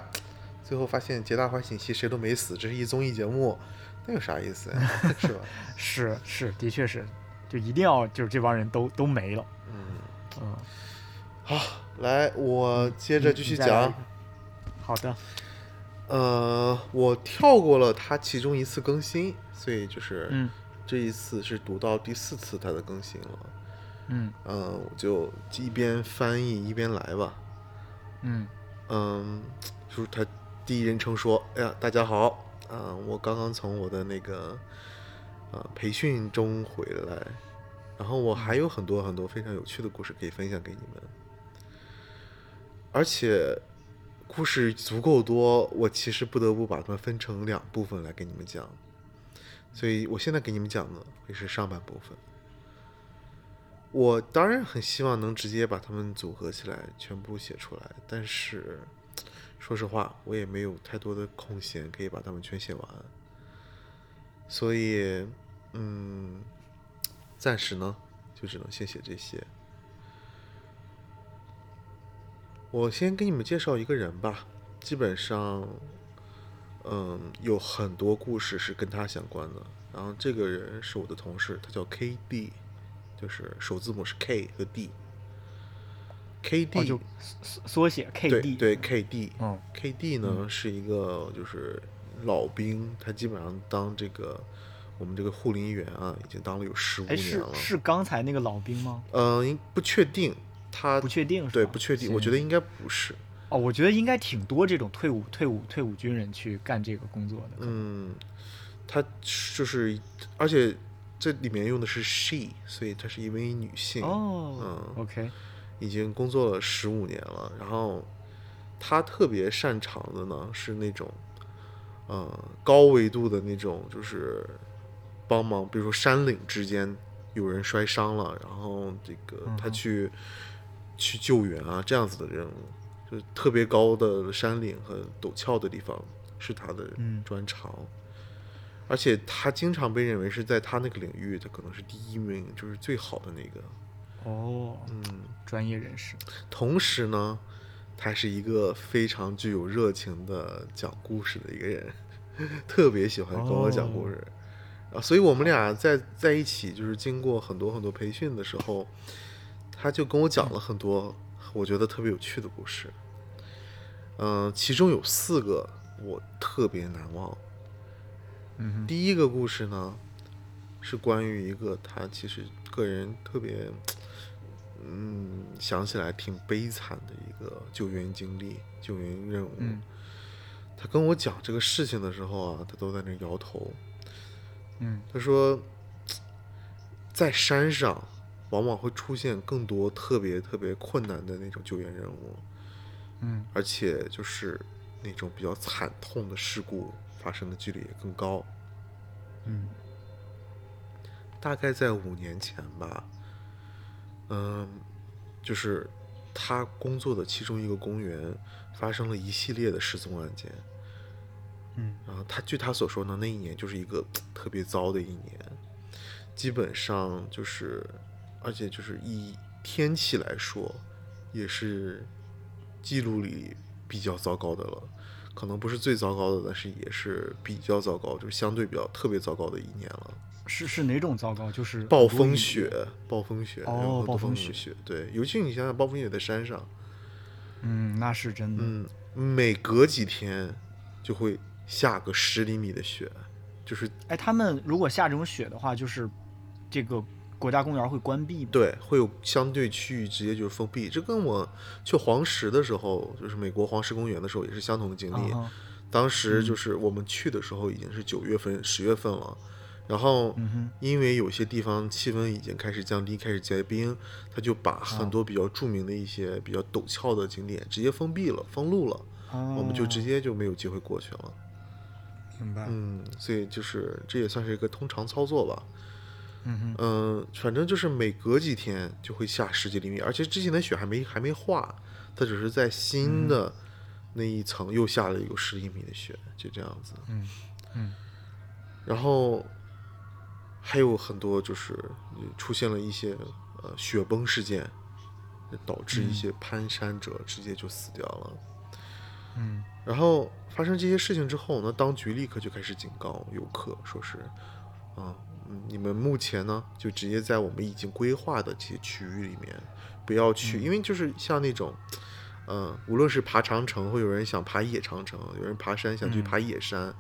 最后发现皆大欢喜，其实谁都没死，这是一综艺节目，那有啥意思呀？是吧？是是，的确是，就一定要就是这帮人都都没了。嗯，嗯，好，来，我接着继续讲。好的，呃，我跳过了它其中一次更新，所以就是嗯这一次是读到第四次它的更新了。嗯嗯、我就一边翻译一边来吧。嗯嗯，就是他第一人称说：“哎呀，大家好，啊、我刚刚从我的那个呃培训中回来，然后我还有很多很多非常有趣的故事可以分享给你们，而且故事足够多，我其实不得不把它们分成两部分来给你们讲，所以我现在给你们讲的会是上半部分。”我当然很希望能直接把它们组合起来，全部写出来，但是说实话，我也没有太多的空闲可以把它们全写完，所以，嗯，暂时呢，就只能先写这些。我先给你们介绍一个人吧，基本上，嗯，有很多故事是跟他相关的。然后这个人是我的同事，他叫 K.D。就是首字母是 K 和 D。K D、哦，就缩缩写 KD，对 K D，嗯 K D 呢、是一个就是老兵，他基本上当这个我们这个护林员啊，已经当了有十五年了。是刚才那个老兵吗？嗯、应不确定，他不确定是？对不确定，我觉得应该不是。哦，我觉得应该挺多这种退伍退伍退伍军人去干这个工作的。嗯，他就是，而且这里面用的是 she，所以她是一位女性。哦嗯，OK，已经工作了十五年了，然后他特别擅长的呢是那种，呃，高维度的那种，就是帮忙，比如说山岭之间有人摔伤了，然后这个他嗯去、去救援啊，这样子的任务，就是特别高的山岭和陡峭的地方是他的嗯专长。而且他经常被认为是在他那个领域，他可能是第一名，就是最好的那个。哦，嗯，专业人士。同时呢，他是一个非常具有热情的讲故事的一个人，特别喜欢跟我讲故事。啊，所以我们俩在在一起，就是经过很多很多培训的时候，他就跟我讲了很多我觉得特别有趣的故事。嗯、其中有四个我特别难忘。嗯，第一个故事呢，是关于一个他其实个人特别，嗯，想起来挺悲惨的一个救援经历、救援任务。嗯他跟我讲这个事情的时候啊，他都在那摇头。嗯他说，在山上往往会出现更多特别特别困难的那种救援任务，嗯而且就是那种比较惨痛的事故发生的几率也更高。嗯大概在五年前吧，嗯，就是他工作的其中一个公园发生了一系列的失踪案件。嗯然后他据他所说呢，那一年就是一个特别糟的一年，基本上就是，而且就是以天气来说，也是记录里比较糟糕的了。可能不是最糟糕的，但是也是比较糟糕，就是相对比较特别糟糕的一年了。是是哪种糟糕？就是暴风雪，暴风雪，哦然后暴暴风雪雪，对，尤其你想想，暴风雪在山上，嗯，那是真的。嗯，每隔几天就会下个十厘米的雪，就是哎，他们如果下这种雪的话，就是这个国家公园会关闭吗？对，会有相对区域直接就是封闭。这跟我去黄石的时候，就是美国黄石公园的时候也是相同的经历。当时就是我们去的时候已经是九月份、十月份了，然后因为有些地方气温已经开始降低，开始结冰，他就把很多比较著名的一些比较陡峭的景点直接封闭了、封路了，我们就直哦接就没有机会过去了。明白。嗯，所以就是这也算是一个通常操作吧。嗯哼，嗯，反正就是每隔几天就会下十几厘米，而且之前的雪还没还没化，它只是在新的那一层又下了有十厘米的雪，就这样子。嗯嗯然后还有很多就是呃出现了一些呃雪崩事件，导致一些攀山者直接就死掉了。嗯。然后发生这些事情之后呢，当局立刻就开始警告游客，说是，啊、嗯，你们目前呢就直接在我们已经规划的这些区域里面，不要去，因为就是像那种，嗯、无论是爬长城，会有人想爬野长城，有人爬山想去爬野山，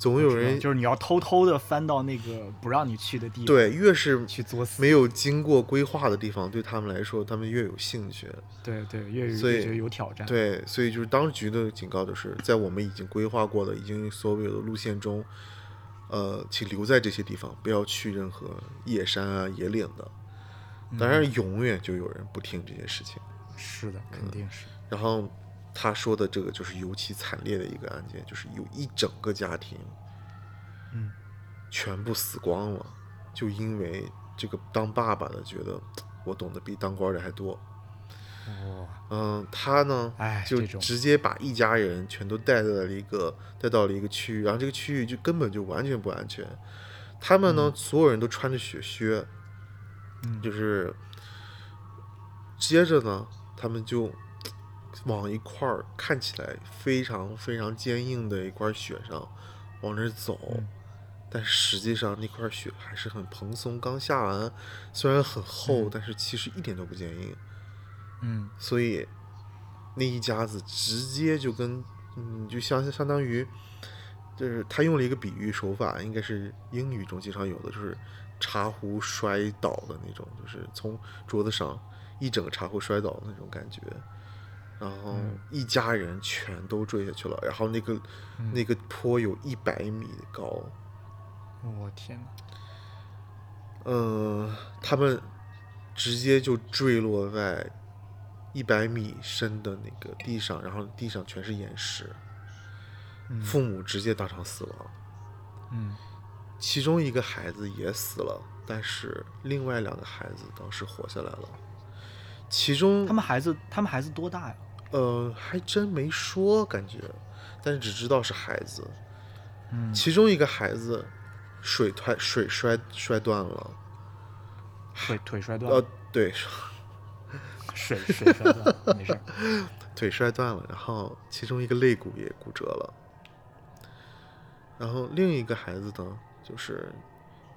总有人就是你要偷偷的翻到那个不让你去的地方，，对，越是去作死。没有经过规划的地方，对他们来说，他们越有兴趣。对对，越所以越觉得有挑战。，对，所以就是当局的警告就是，在我们已经规划过的、已经所有的路线中，呃，请留在这些地方，不要去任何野山啊、野岭的。当然，永远就有人不听这些事情。是的，肯定是。然后他说的这个就是尤其惨烈的一个案件，就是有一整个家庭，嗯，全部死光了，就因为这个当爸爸的觉得我懂得比当官的还多。哦，嗯，他呢，就哎这种直接把一家人全都带到了一个带到了一个区域，然后这个区域就根本就完全不安全。他们呢，所有人都穿着雪靴，嗯就是接着呢，他们就往一块儿看起来非常非常坚硬的一块雪上往那儿走，嗯但实际上那块雪还是很蓬松，刚下完，虽然很厚，但是其实一点都不坚硬。嗯所以那一家子直接就跟嗯，就相相当于，就是他用了一个比喻手法，应该是英语中经常有的，就是茶壶摔倒的那种，就是从桌子上一整个茶壶摔倒的那种感觉。然后一家人全都坠下去了，然后那个、那个坡有一百米的高，我天哪！嗯，他们直接就坠落在一百米深的那个地上，然后地上全是岩石，父母直接当场死亡。嗯其中一个孩子也死了，但是另外两个孩子当时活下来了。其中他们孩子，他们孩子多大呀？呃还真没说，感觉，但是只知道是孩子。嗯其中一个孩子水摔水摔摔断了，腿腿摔断了呃了，，对，水水摔断了，没事儿。腿摔断了，然后其中一个肋骨也骨折了，然后另一个孩子呢，就是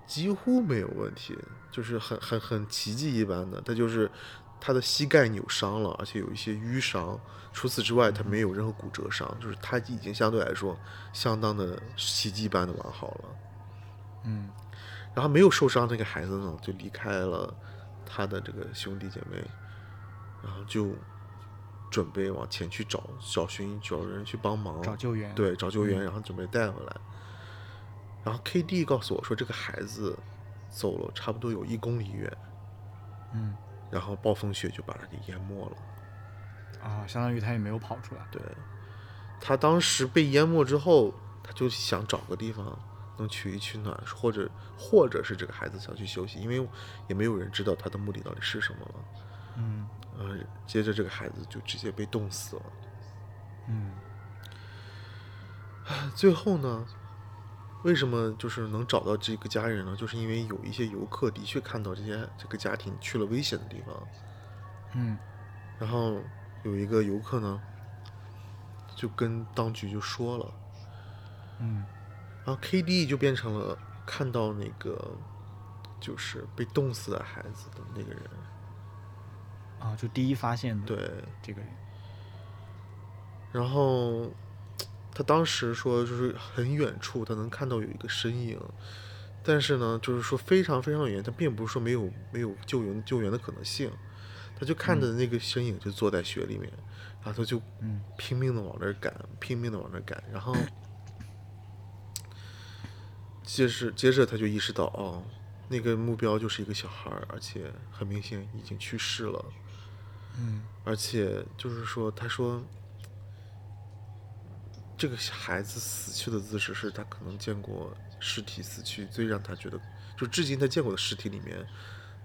几乎没有问题，就是很很很奇迹一般的，他就是他的膝盖扭伤了，而且有一些淤伤，除此之外他没有任何骨折伤，就是他已经相对来说相当的奇迹般的完好了。嗯然后没有受伤那个孩子呢，就离开了他的这个兄弟姐妹，然后就准备往前去找找寻找人去帮忙，找救援。，对找救援，然后准备带回来。然后 K D 告诉我说，这个孩子走了差不多有一公里远，嗯然后暴风雪就把他给淹没了。啊，相当于他也没有跑出来。对，他当时被淹没之后，他就想找个地方能取一取暖，或者或者是这个孩子想去休息，因为也没有人知道他的目的到底是什么了。嗯呃，接着这个孩子就直接被冻死了。嗯最后呢，为什么就是能找到这个家人呢？就是因为有一些游客的确看到这些这个家庭去了危险的地方，嗯然后有一个游客呢，就跟当局就说了。嗯然后 K D 就变成了看到那个就是被冻死的孩子的那个人，啊，就第一发现的对。这个人。然后他当时说，就是很远处他能看到有一个身影，但是呢，就是说非常非常远，他并不是说没有没有救援救援的可能性。他就看着那个身影就坐在雪里面，然后他就嗯拼命的往那儿赶，拼命的往那儿赶，然后 接着接着他就意识到，哦，那个目标就是一个小孩，而且很明显已经去世了。嗯而且就是说，他说这个孩子死去的姿势是他可能见过尸体死去最让他觉得，就至今他见过的尸体里面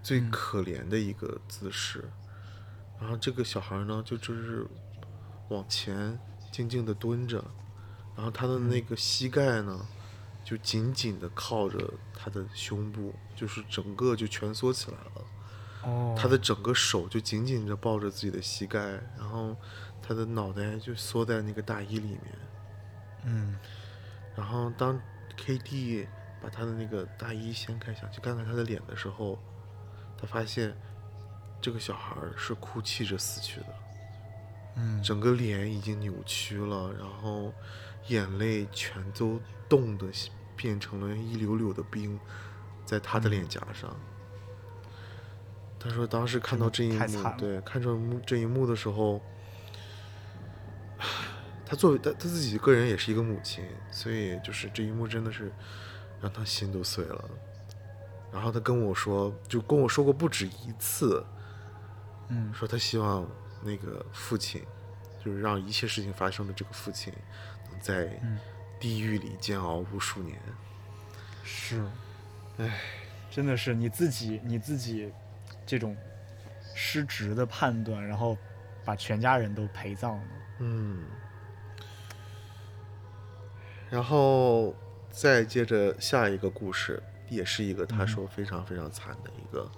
最可怜的一个姿势。然后这个小孩呢，就就是往前静静的蹲着，然后他的那个膝盖呢，就紧紧的靠着他的胸部，就是整个就蜷缩起来了。哦，他的整个手就紧紧地抱着自己的膝盖，然后他的脑袋就缩在那个大衣里面。嗯。然后当 K.D 把他的那个大衣掀开，想去看看他的脸的时候，他发现这个小孩是哭泣着死去的，嗯。整个脸已经扭曲了，然后眼泪全都冻得变成了一溜溜的冰，在他的脸颊上。他说，当时看到这一幕对，看到这一幕的时候，他作为他他自己个人也是一个母亲，所以就是这一幕真的是让他心都碎了。然后他跟我说，就跟我说过不止一次，嗯说他希望那个父亲，就是让一切事情发生的这个父亲，能在嗯地狱里煎熬无数年。是，唉，真的是你自己你自己这种失职的判断，然后把全家人都陪葬了。嗯，然后再接着下一个故事，也是一个他说非常非常惨的一个，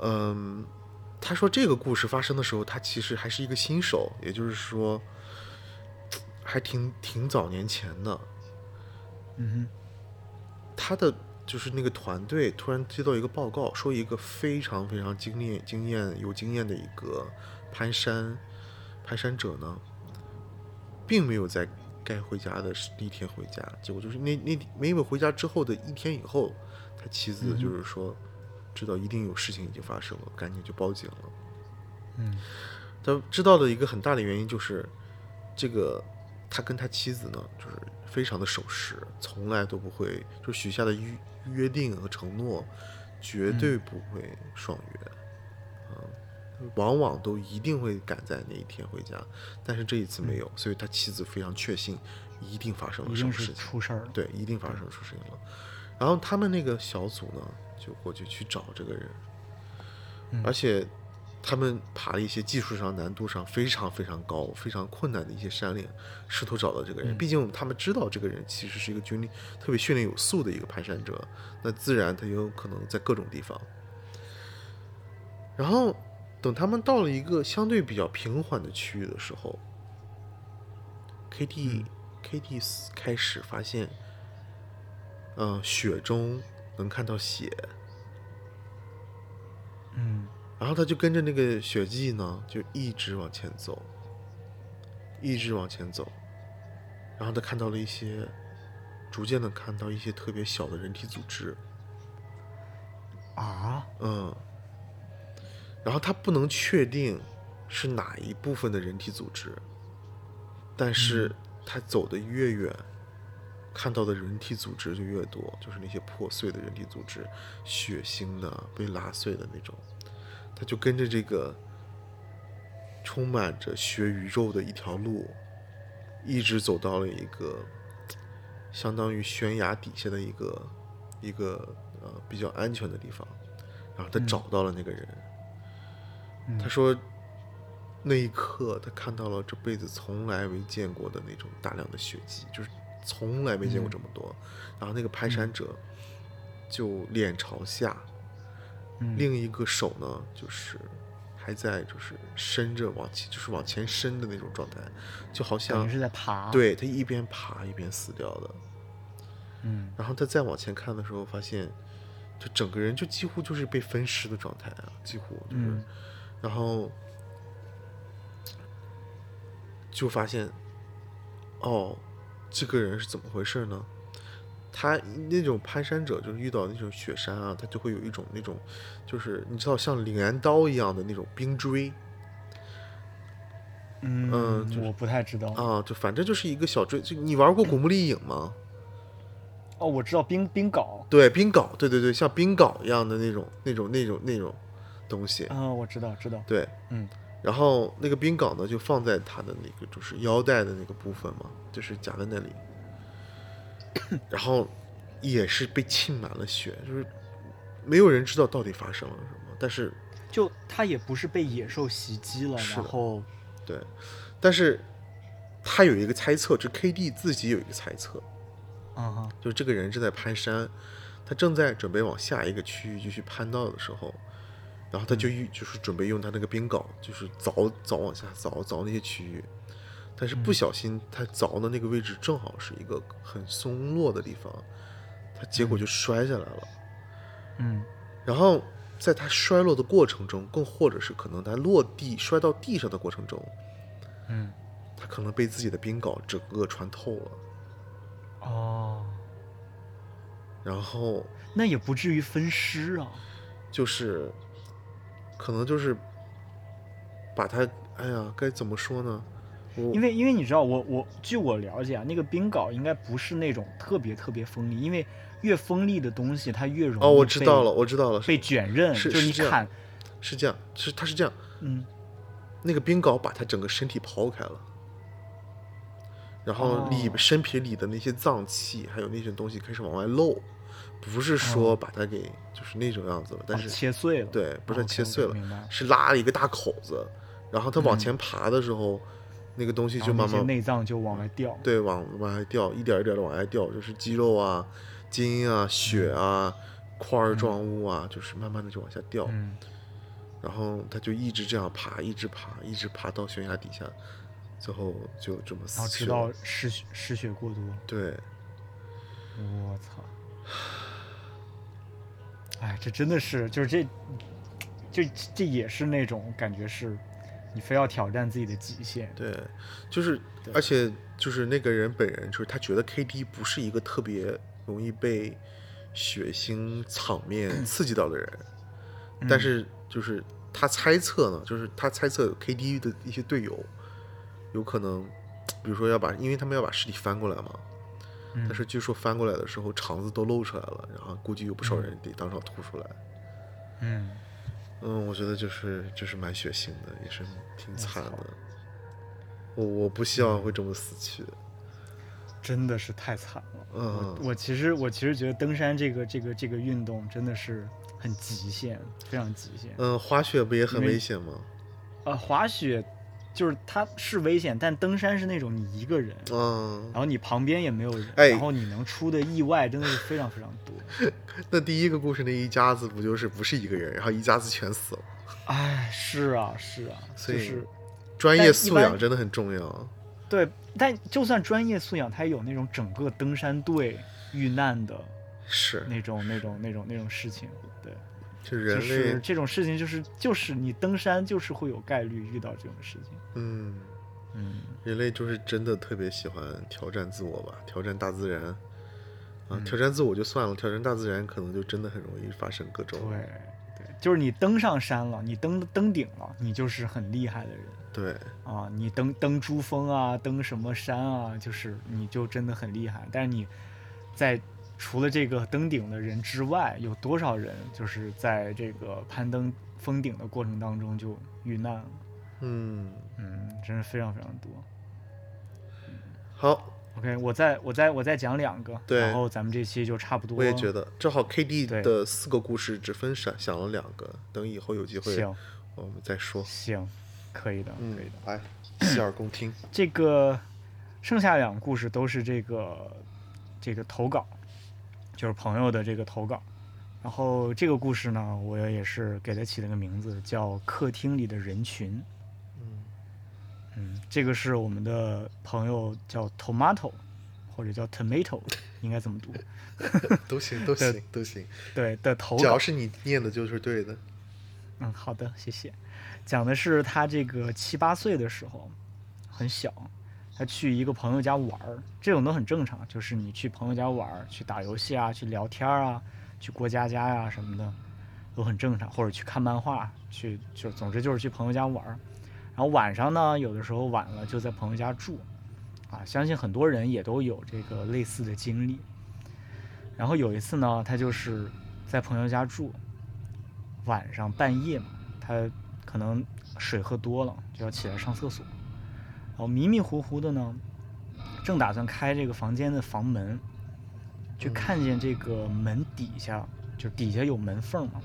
嗯，他说这个故事发生的时候，他其实还是一个新手，也就是说，还挺挺早年前的。嗯哼他的就是那个团队突然接到一个报告，说一个非常非常经验、经验有经验的一个攀山攀山者呢，并没有在该回家的那一天回家。结果就是那那没有回家之后的一天以后，他妻子就是说，知道一定有事情已经发生了，赶紧就报警了。嗯他知道的一个很大的原因就是，这个他跟他妻子呢，就是非常的守时，从来都不会就许下的约约定和承诺，绝对不会爽约，往往都一定会赶在那一天回家，但是这一次没有，所以他妻子非常确信一定发生了什么事情，出事儿了。对，一定发生出事情了。然后他们那个小组呢，就过去去找这个人，嗯而且他们爬了一些技术上难度上非常非常高、非常困难的一些山岭，试图找到这个人。嗯毕竟他们知道这个人其实是一个军力特别训练有素的一个攀山者，那自然他有可能在各种地方。然后等他们到了一个相对比较平缓的区域的时候，K.D、K.D 开始发现，嗯、雪中能看到血，嗯。然后他就跟着那个血迹呢，就一直往前走，一直往前走，然后他看到了一些，逐渐的看到一些特别小的人体组织，啊，嗯，然后他不能确定是哪一部分的人体组织，但是他走的越远，看到的人体组织就越多，就是那些破碎的人体组织，血腥的、被拉碎的那种。他就跟着这个充满着血与肉的一条路，一直走到了一个相当于悬崖底下的一个一个呃比较安全的地方，然后他找到了那个人。他说，那一刻他看到了这辈子从来没见过的那种大量的血迹，就是从来没见过这么多。然后那个攀山者就脸朝下，嗯另一个手呢就是还在就是伸着往前，就是往前伸的那种状态，就好像是在爬。，对他一边爬一边死掉的。嗯然后他再往前看的时候，发现就整个人就几乎就是被分尸的状态啊，几乎就是，嗯然后就发现，哦，这个人是怎么回事呢？他那种攀山者，就是遇到那种雪山啊，他就会有一种那种，就是你知道像镰刀一样的那种冰锥嗯，嗯就是我不太知道。啊，就反正就是一个小锥。就你玩过《古墓丽影》吗？哦，我知道冰冰镐。对，冰镐，对对对，像冰镐一样的那种那种那种那种东西。啊，我知道，知道。对，嗯，然后那个冰镐呢，就放在他的那个就是腰带的那个部分嘛，就是夹在那里，然后也是被浸满了血，就是没有人知道到底发生了什么，但是就他也不是被野兽袭击了，然后对，但是他有一个猜测，就 KD 自己有一个猜测，啊哈，就这个人正在攀山，他正在准备往下一个区域继续攀到的时候，然后他就用就是准备用他那个冰镐，就是凿凿往下凿凿那些区域，但是不小心他凿的那个位置正好是一个很松落的地方，他结果就摔下来了。嗯。然后在他摔落的过程中，更或者是可能他落地摔到地上的过程中，嗯，他可能被自己的冰镐整个穿透了，哦，然后那也不至于分尸啊。就是，可能就是把他，哎呀，该怎么说呢？我因为因为你知道，我我据我了解啊，那个冰镐应该不是那种特别特别锋利，因为越锋利的东西它越容易哦，我知道被了，我知道了，被卷刃，是就是你砍，是这样，是它是这样，嗯，那个冰镐把他整个身体刨开了，然后里、哦身体里的那些脏器还有那些东西开始往外漏，不是说把它给就是那种样子了，但哦是、切碎了，对，不是切碎了是拉了一个大口子，然后它往前爬的时候，那个东西就慢慢内脏就往外掉。对，往往外掉，一点一点的往外掉，就是肌肉啊、筋啊、血啊、块儿状物啊，就是慢慢的就往下掉。嗯，然后它就一直这样爬，一直爬，一直爬到悬崖底下，最后就这么然后死去直到了。失血失血过多，对，我操！哎，这真的是，就是这，这这也是那种感觉是，你非要挑战自己的极限。对，就是，而且就是那个人本人，就是他觉得 KD 不是一个特别容易被血腥场面 刺激到的人，但是就是他猜测呢，就是他猜测 KD 的一些队友有可能，比如说要把，因为他们要把尸体翻过来嘛，但是据说翻过来的时候肠子都露出来了，然后估计有不少人得当场吐出来。嗯，嗯，我觉得就是就是蛮血腥的，也是挺惨的。我我不希望会这么死去。真的是太惨了。嗯，我其实我其实觉得登山这个这个这个运动真的是很极限，非常极限。嗯，滑雪不也很危险吗？呃，滑雪就是它是危险，但登山是那种你一个人，嗯，然后你旁边也没有人，哎然后你能出的意外真的是非常非常多。那第一个故事那一家子不就是不是一个人，然后一家子全死了？哎，是啊，是啊，所以就是专业素养真的很重要。对，但就算专业素养，它也有那种整个登山队遇难的是，那种、那种、那种、那种事情。对，就是类，这种事情，就是就是你登山就是会有概率遇到这种事情。嗯，嗯，人类就是真的特别喜欢挑战自我吧，挑战大自然。啊，嗯挑战自我就算了，挑战大自然可能就真的很容易发生各种对对，就是你登上山了，你登登顶了，你就是很厉害的人对啊！你登登珠峰啊，登什么山啊，就是你就真的很厉害。但是你在除了这个登顶的人之外，有多少人就是在这个攀登峰顶的过程当中就遇难了？嗯，嗯，真是非常非常多。好，OK，我再我再我再讲两个，然后咱们这期就差不多。我也觉得，正好 KD 的四个故事只分享想了两个，等以后有机会行我们再说。行，可以的，嗯可以的。，来，洗耳恭听。这个剩下两个故事都是这个这个投稿，就是朋友的这个投稿。然后这个故事呢，我也是给它起了个名字，叫《客厅里的人群》。嗯嗯，这个是我们的朋友叫 Tomato，或者叫 Tomato，应该怎么读？都行，都行，都行，对的投稿只要。是你念的就是对的。嗯，好的，谢谢。讲的是他这个七八岁的时候，很小，他去一个朋友家玩儿，这种都很正常，就是你去朋友家玩儿，去打游戏啊，去聊天啊，去过家家呀、什么的，都很正常，或者去看漫画，去就总之就是去朋友家玩儿。然后晚上呢，有的时候晚了就在朋友家住，啊，相信很多人也都有这个类似的经历。然后有一次呢，他就是在朋友家住，晚上半夜嘛，他可能水喝多了，就要起来上厕所，然后迷迷糊糊的呢，正打算开这个房间的房门，就嗯。看见这个门底下，就底下有门缝嘛，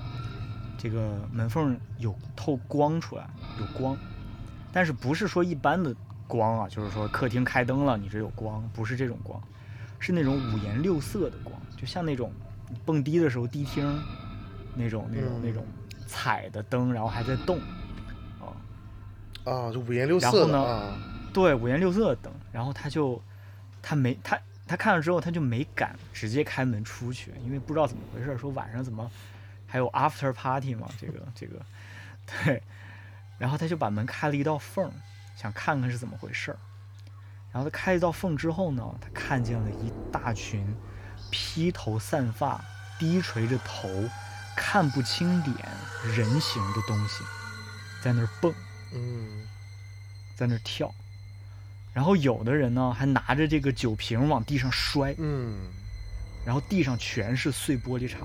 这个门缝有透光出来，有光，但是不是说一般的光啊，就是说客厅开灯了，你这有光，不是这种光，是那种五颜六色的光，就像那种蹦迪的时候迪厅那种那种那种彩的灯，然后还在动，啊、啊，就五颜六然后呢色的啊，对，五颜六色的灯，然后他就他没他他看了之后他就没敢直接开门出去，因为不知道怎么回事，说晚上怎么还有 after party 嘛，这个这个对，然后他就把门开了一道缝，想看看是怎么回事儿。然后他开一道缝之后呢，他看见了一大群披头散发、低垂着头、看不清脸、人形的东西在那儿蹦。嗯在那儿跳，然后有的人呢还拿着这个酒瓶往地上摔，嗯。然后地上全是碎玻璃碴。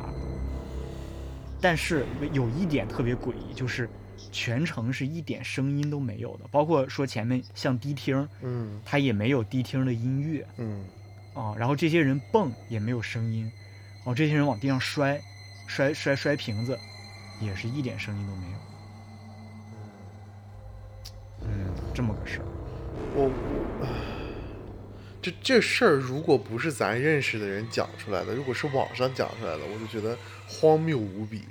但是有一点特别诡异，就是全程是一点声音都没有的，包括说前面像迪厅，嗯。它也没有迪厅的音乐。嗯。啊，然后这些人蹦也没有声音，然后这些人往地上摔，摔摔摔瓶子，也是一点声音都没有。嗯，这么个事儿。我我，这这事儿如果不是咱认识的人讲出来的，如果是网上讲出来的，我就觉得荒谬无比，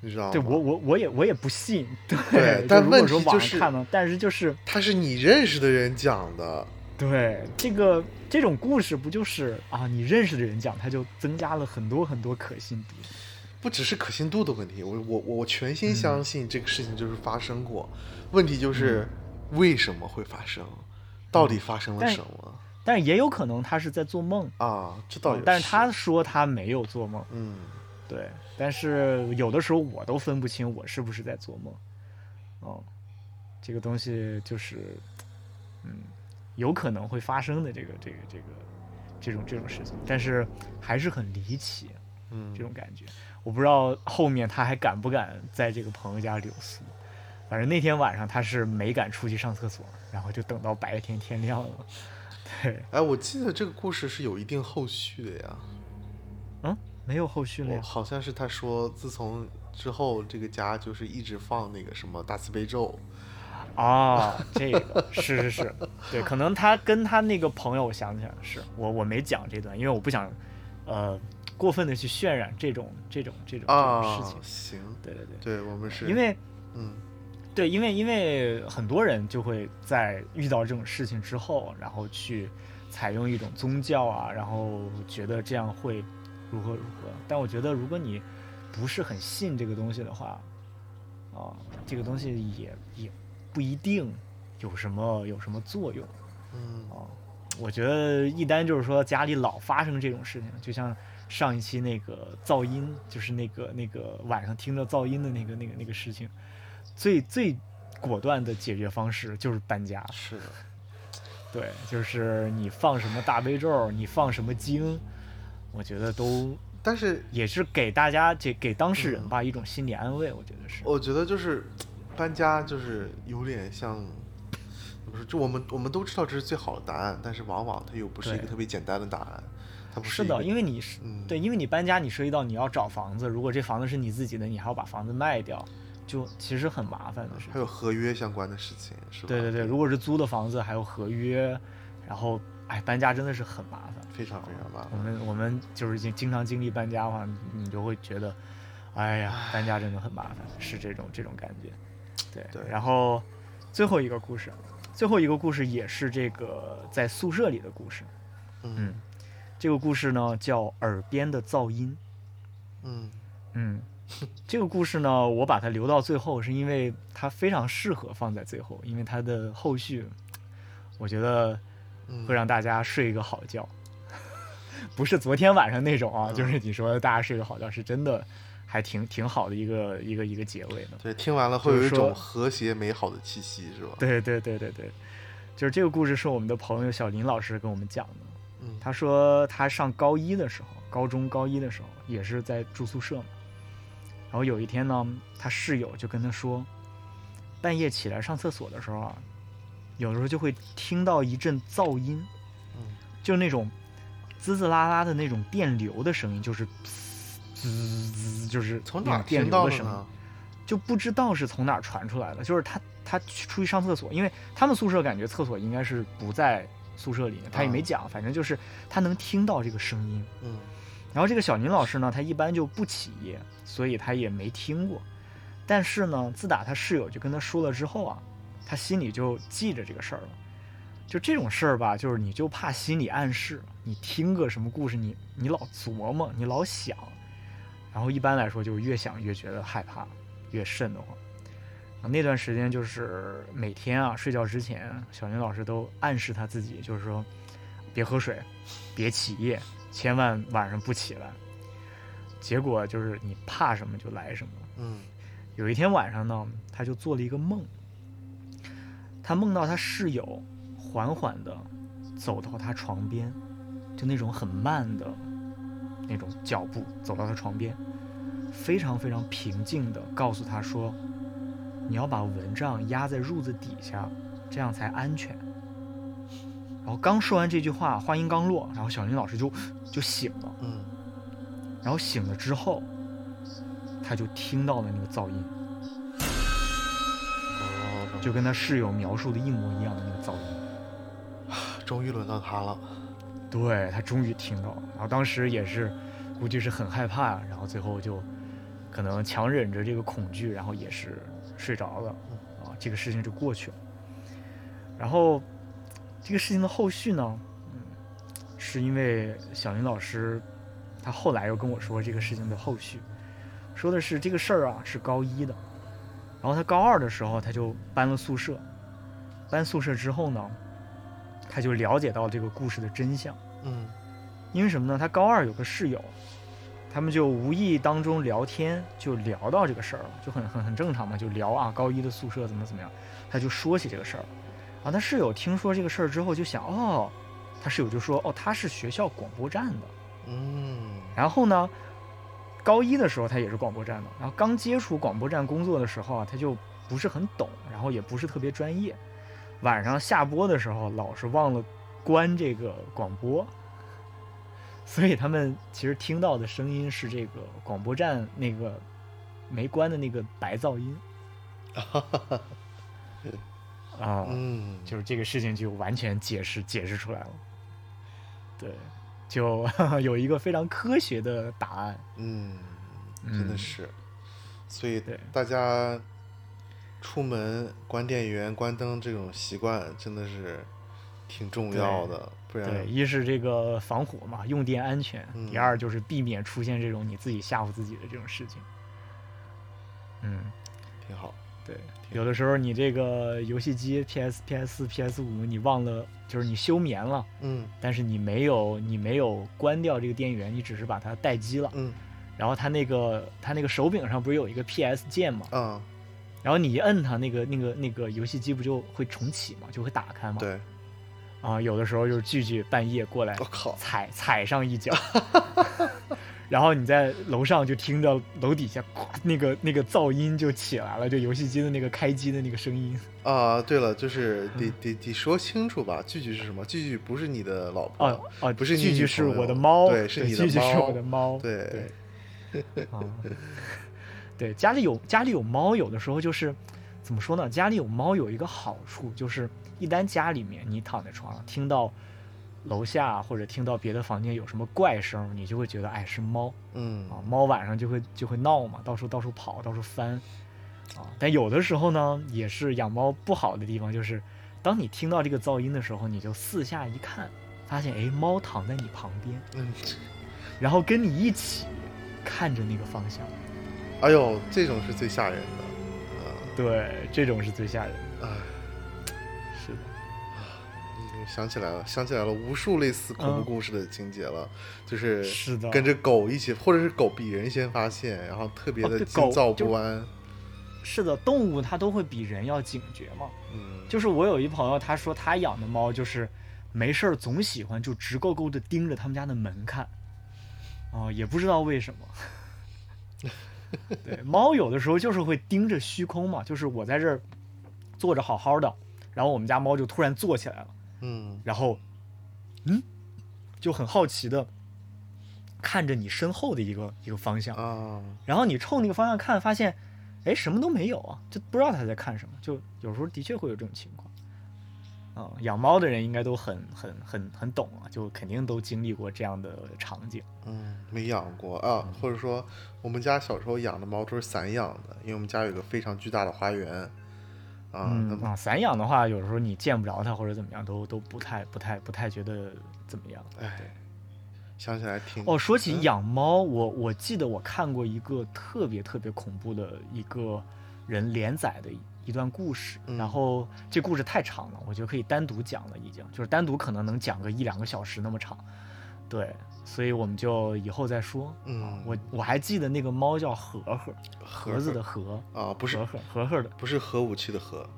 你知道吗？对我我我也我也不信，对，但问题就是看呢，但是就是他是你认识的人讲的，对这个这种故事不就是啊，你认识的人讲，他就增加了很多很多可信度。不只是可信度的问题，我我我全心嗯相信这个事情就是发生过，问题就是为什么会发生，到底发生了什么？但是也有可能他是在做梦，啊？这倒也但是他说他没有做梦，嗯。对，但是有的时候我都分不清我是不是在做梦，哦，这个东西就是，嗯，有可能会发生的这个这个这个这种这种事情，但是还是很离奇，嗯。这种感觉。我不知道后面他还敢不敢在这个朋友家留宿。反正那天晚上他是没敢出去上厕所，然后就等到白天天亮了。对，哎，我记得这个故事是有一定后续的呀。嗯，没有后续了呀。好像是他说，自从之后这个家就是一直放那个什么大慈悲咒，哦，这个是是是，对，可能他跟他那个朋友，我想起来了，是我我没讲这段，因为我不想，呃，过分的去渲染这种这种这种这种啊事情。，行，对对对，对我们是因为嗯对，因为因为很多人就会在遇到这种事情之后，然后去采用一种宗教啊，然后觉得这样会如何如何。但我觉得，如果你不是很信这个东西的话，啊，这个东西也也不一定有什么有什么作用嗯啊。我觉得一旦就是说家里老发生这种事情，就像上一期那个噪音，就是那个那个晚上听着噪音的那个那个那个事情，最最果断的解决方式就是搬家。是的，对，就是你放什么大悲咒，你放什么经，我觉得都但是也是给大家这给当事人嗯吧一种心理安慰，我觉得是。我觉得就是搬家就是有点像？就我们我们都知道这是最好的答案，但是往往它又不是一个特别简单的答案，它不是的，因为你是、嗯对，因为你搬家，你涉及到你要找房子，如果这房子是你自己的，你还要把房子卖掉，就其实很麻烦的事情。还有合约相关的事情，是吧？对对对，如果是租的房子，还有合约，然后哎，搬家真的是很麻烦。非常非常麻烦我。们我们就是经经常经历搬家的话，你你就会觉得，哎呀，搬家真的很麻烦，是这种这种感觉。对，对然后最后一个故事，最后一个故事也是这个在宿舍里的故事。嗯这个故事呢叫《耳边的噪音》。嗯嗯，这个故事呢，我把它留到最后，是因为它非常适合放在最后，因为它的后续，我觉得嗯会让大家睡一个好觉。不是昨天晚上那种啊，嗯就是你说的大家睡个好觉，是真的还挺挺好的一个一个一个结尾的。对，听完了会有一种和谐美好的气息，是吧？对对对对对，就是这个故事是我们的朋友小林老师跟我们讲的。嗯他说他上高一的时候，高中高一的时候也是在住宿舍嘛。然后有一天呢，他室友就跟他说，半夜起来上厕所的时候啊，有的时候就会听到一阵噪音，嗯就那种滋滋啦啦的那种电流的声音，就是滋滋，就是从哪儿电听流的声音。就不知道是从哪儿传出来的，就是他他去出去上厕所，因为他们宿舍感觉厕所应该是不在宿舍里面，他也没啊讲，反正就是他能听到这个声音。嗯然后这个小宁老师呢，他一般就不起夜，所以他也没听过。但是呢，自打他室友就跟他说了之后啊，他心里就记着这个事儿了。就这种事儿吧，就是你就怕心理暗示，你听个什么故事，你你老琢磨，你老想，然后一般来说就越想越觉得害怕，越瘆得慌。那段时间就是每天啊睡觉之前，小宁老师都暗示他自己，就是说别喝水，别起夜，千万晚上不起来。结果就是你怕什么就来什么。嗯有一天晚上呢，他就做了一个梦，他梦到他室友缓缓地走到他床边，就那种很慢的那种脚步走到他床边，非常非常平静地告诉他说：“你要把蚊帐压在褥子底下，这样才安全。”然后刚说完这句话，话音刚落，然后小林老师就就醒了。嗯然后醒了之后，他就听到了那个噪音，哦，就跟他室友描述的一模一样的那个噪音。终于轮到他了。对他终于听到了，然后当时也是，估计是很害怕，然后最后就可能强忍着这个恐惧，然后也是睡着了，啊，这个事情就过去了。然后这个事情的后续呢，嗯，是因为小林老师他后来又跟我说这个事情的后续，说的是这个事儿啊是高一的，然后他高二的时候他就搬了宿舍，搬宿舍之后呢，他就了解到这个故事的真相。嗯因为什么呢？他高二有个室友，他们就无意当中聊天，就聊到这个事儿了，就很很很正常嘛，就聊啊高一的宿舍怎么怎么样，他就说起这个事儿。啊，他室友听说这个事儿之后就想，哦，他室友就说，哦，他是学校广播站的。嗯然后呢，高一的时候他也是广播站的，然后刚接触广播站工作的时候啊，他就不是很懂，然后也不是特别专业。晚上下播的时候，老是忘了关这个广播，所以他们其实听到的声音是这个广播站那个没关的那个白噪音。啊，嗯，就是这个事情就完全解释解释出来了。对，就 有一个非常科学的答案。嗯，真的嗯是，所以对大家出门关电源、关灯这种习惯真的是挺重要的，不然对，一是这个防火嘛，用电安全；嗯第二就是避免出现这种你自己吓唬自己的这种事情。嗯，挺好。对，有的时候你这个游戏机 PS、PS 四、PS 五，你忘了，就是你休眠了，嗯但是你没有你没有关掉这个电源，你只是把它待机了。嗯然后它那个它那个手柄上不是有一个 PS 键吗？啊，然后你一摁它，那个那个那个游戏机不就会重启嘛，就会打开嘛？对，啊，有的时候就是聚聚半夜过来我靠，踩踩上一脚，然后你在楼上就听着楼底下咵那个那个噪音就起来了，就游戏机的那个开机的那个声音。啊，对了，就是嗯。得得得说清楚吧，句句是什么？句句不是你的老婆，哦哦，不是句句是我的猫，对是你的句句是猫。我的猫，对。对，啊，对，家里有家里有猫，有的时候就是怎么说呢？家里有猫有一个好处，就是一旦家里面你躺在床上听到楼下或者听到别的房间有什么怪声，你就会觉得哎是猫。嗯。啊，猫晚上就会就会闹嘛，到处到处跑，到处翻。啊。但有的时候呢，也是养猫不好的地方，就是当你听到这个噪音的时候，你就四下一看，发现哎猫躺在你旁边，嗯，然后跟你一起看着那个方向。哎呦，这种是最吓人的，对，这种是最吓人想起来了，想起来了无数类似恐怖嗯故事的情节了，就是是的跟着狗一起，或者是狗比人先发现，然后特别的哦对狗惊躁不安。是的，动物它都会比人要警觉嘛。嗯，就是我有一朋友，他说他养的猫就是没事儿总喜欢就直勾勾的盯着他们家的门看，哦，也不知道为什么。对，猫有的时候就是会盯着虚空嘛，就是我在这儿坐着好好的，然后我们家猫就突然坐起来了，嗯然后，嗯，就很好奇的看着你身后的一个一个方向，啊，然后你冲那个方向看，发现，哎，什么都没有啊，就不知道他在看什么。就有时候的确会有这种情况。啊、养猫的人应该都很很很很懂啊，就肯定都经历过这样的场景。嗯，没养过啊，或者说我们家小时候养的猫都是散养的，因为我们家有个非常巨大的花园。嗯啊，散养的话，有时候你见不着它或者怎么样，都都不太不太不太觉得怎么样。哎，想起来挺哦，说起嗯养猫，我我记得我看过一个特别特别恐怖的一个人连载的一段故事，嗯然后这故事太长了，我觉得可以单独讲了，已经就是单独可能能讲个一两个小时那么长，对，所以我们就以后再说。嗯我我还记得那个猫叫盒盒，盒子的盒，啊，不是盒盒盒盒的不是核武器的核，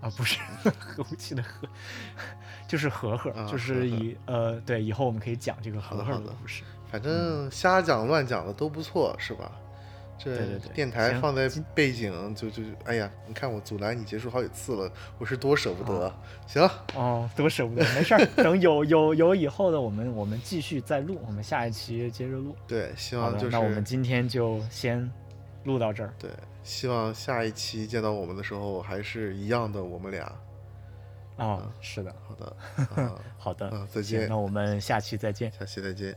啊，不是 核武器的核，就是盒盒，啊就是以呃对，以后我们可以讲这个盒盒的好的的故事。反正瞎讲乱讲的都不错，是吧？这电台放在背景就就哎呀，你看我阻拦你结束好几次了，我是多舍不得。啊行，哦，多舍不得，没事儿，等有有有以后的，我们我们继续再录，我们下一期接着录。对，希，望就是那我们今天就先录到这儿。对，希望下一期见到我们的时候还是一样的，我们俩。哦，是的，好的，啊，好的，嗯再见那我们下期再见。下期再见。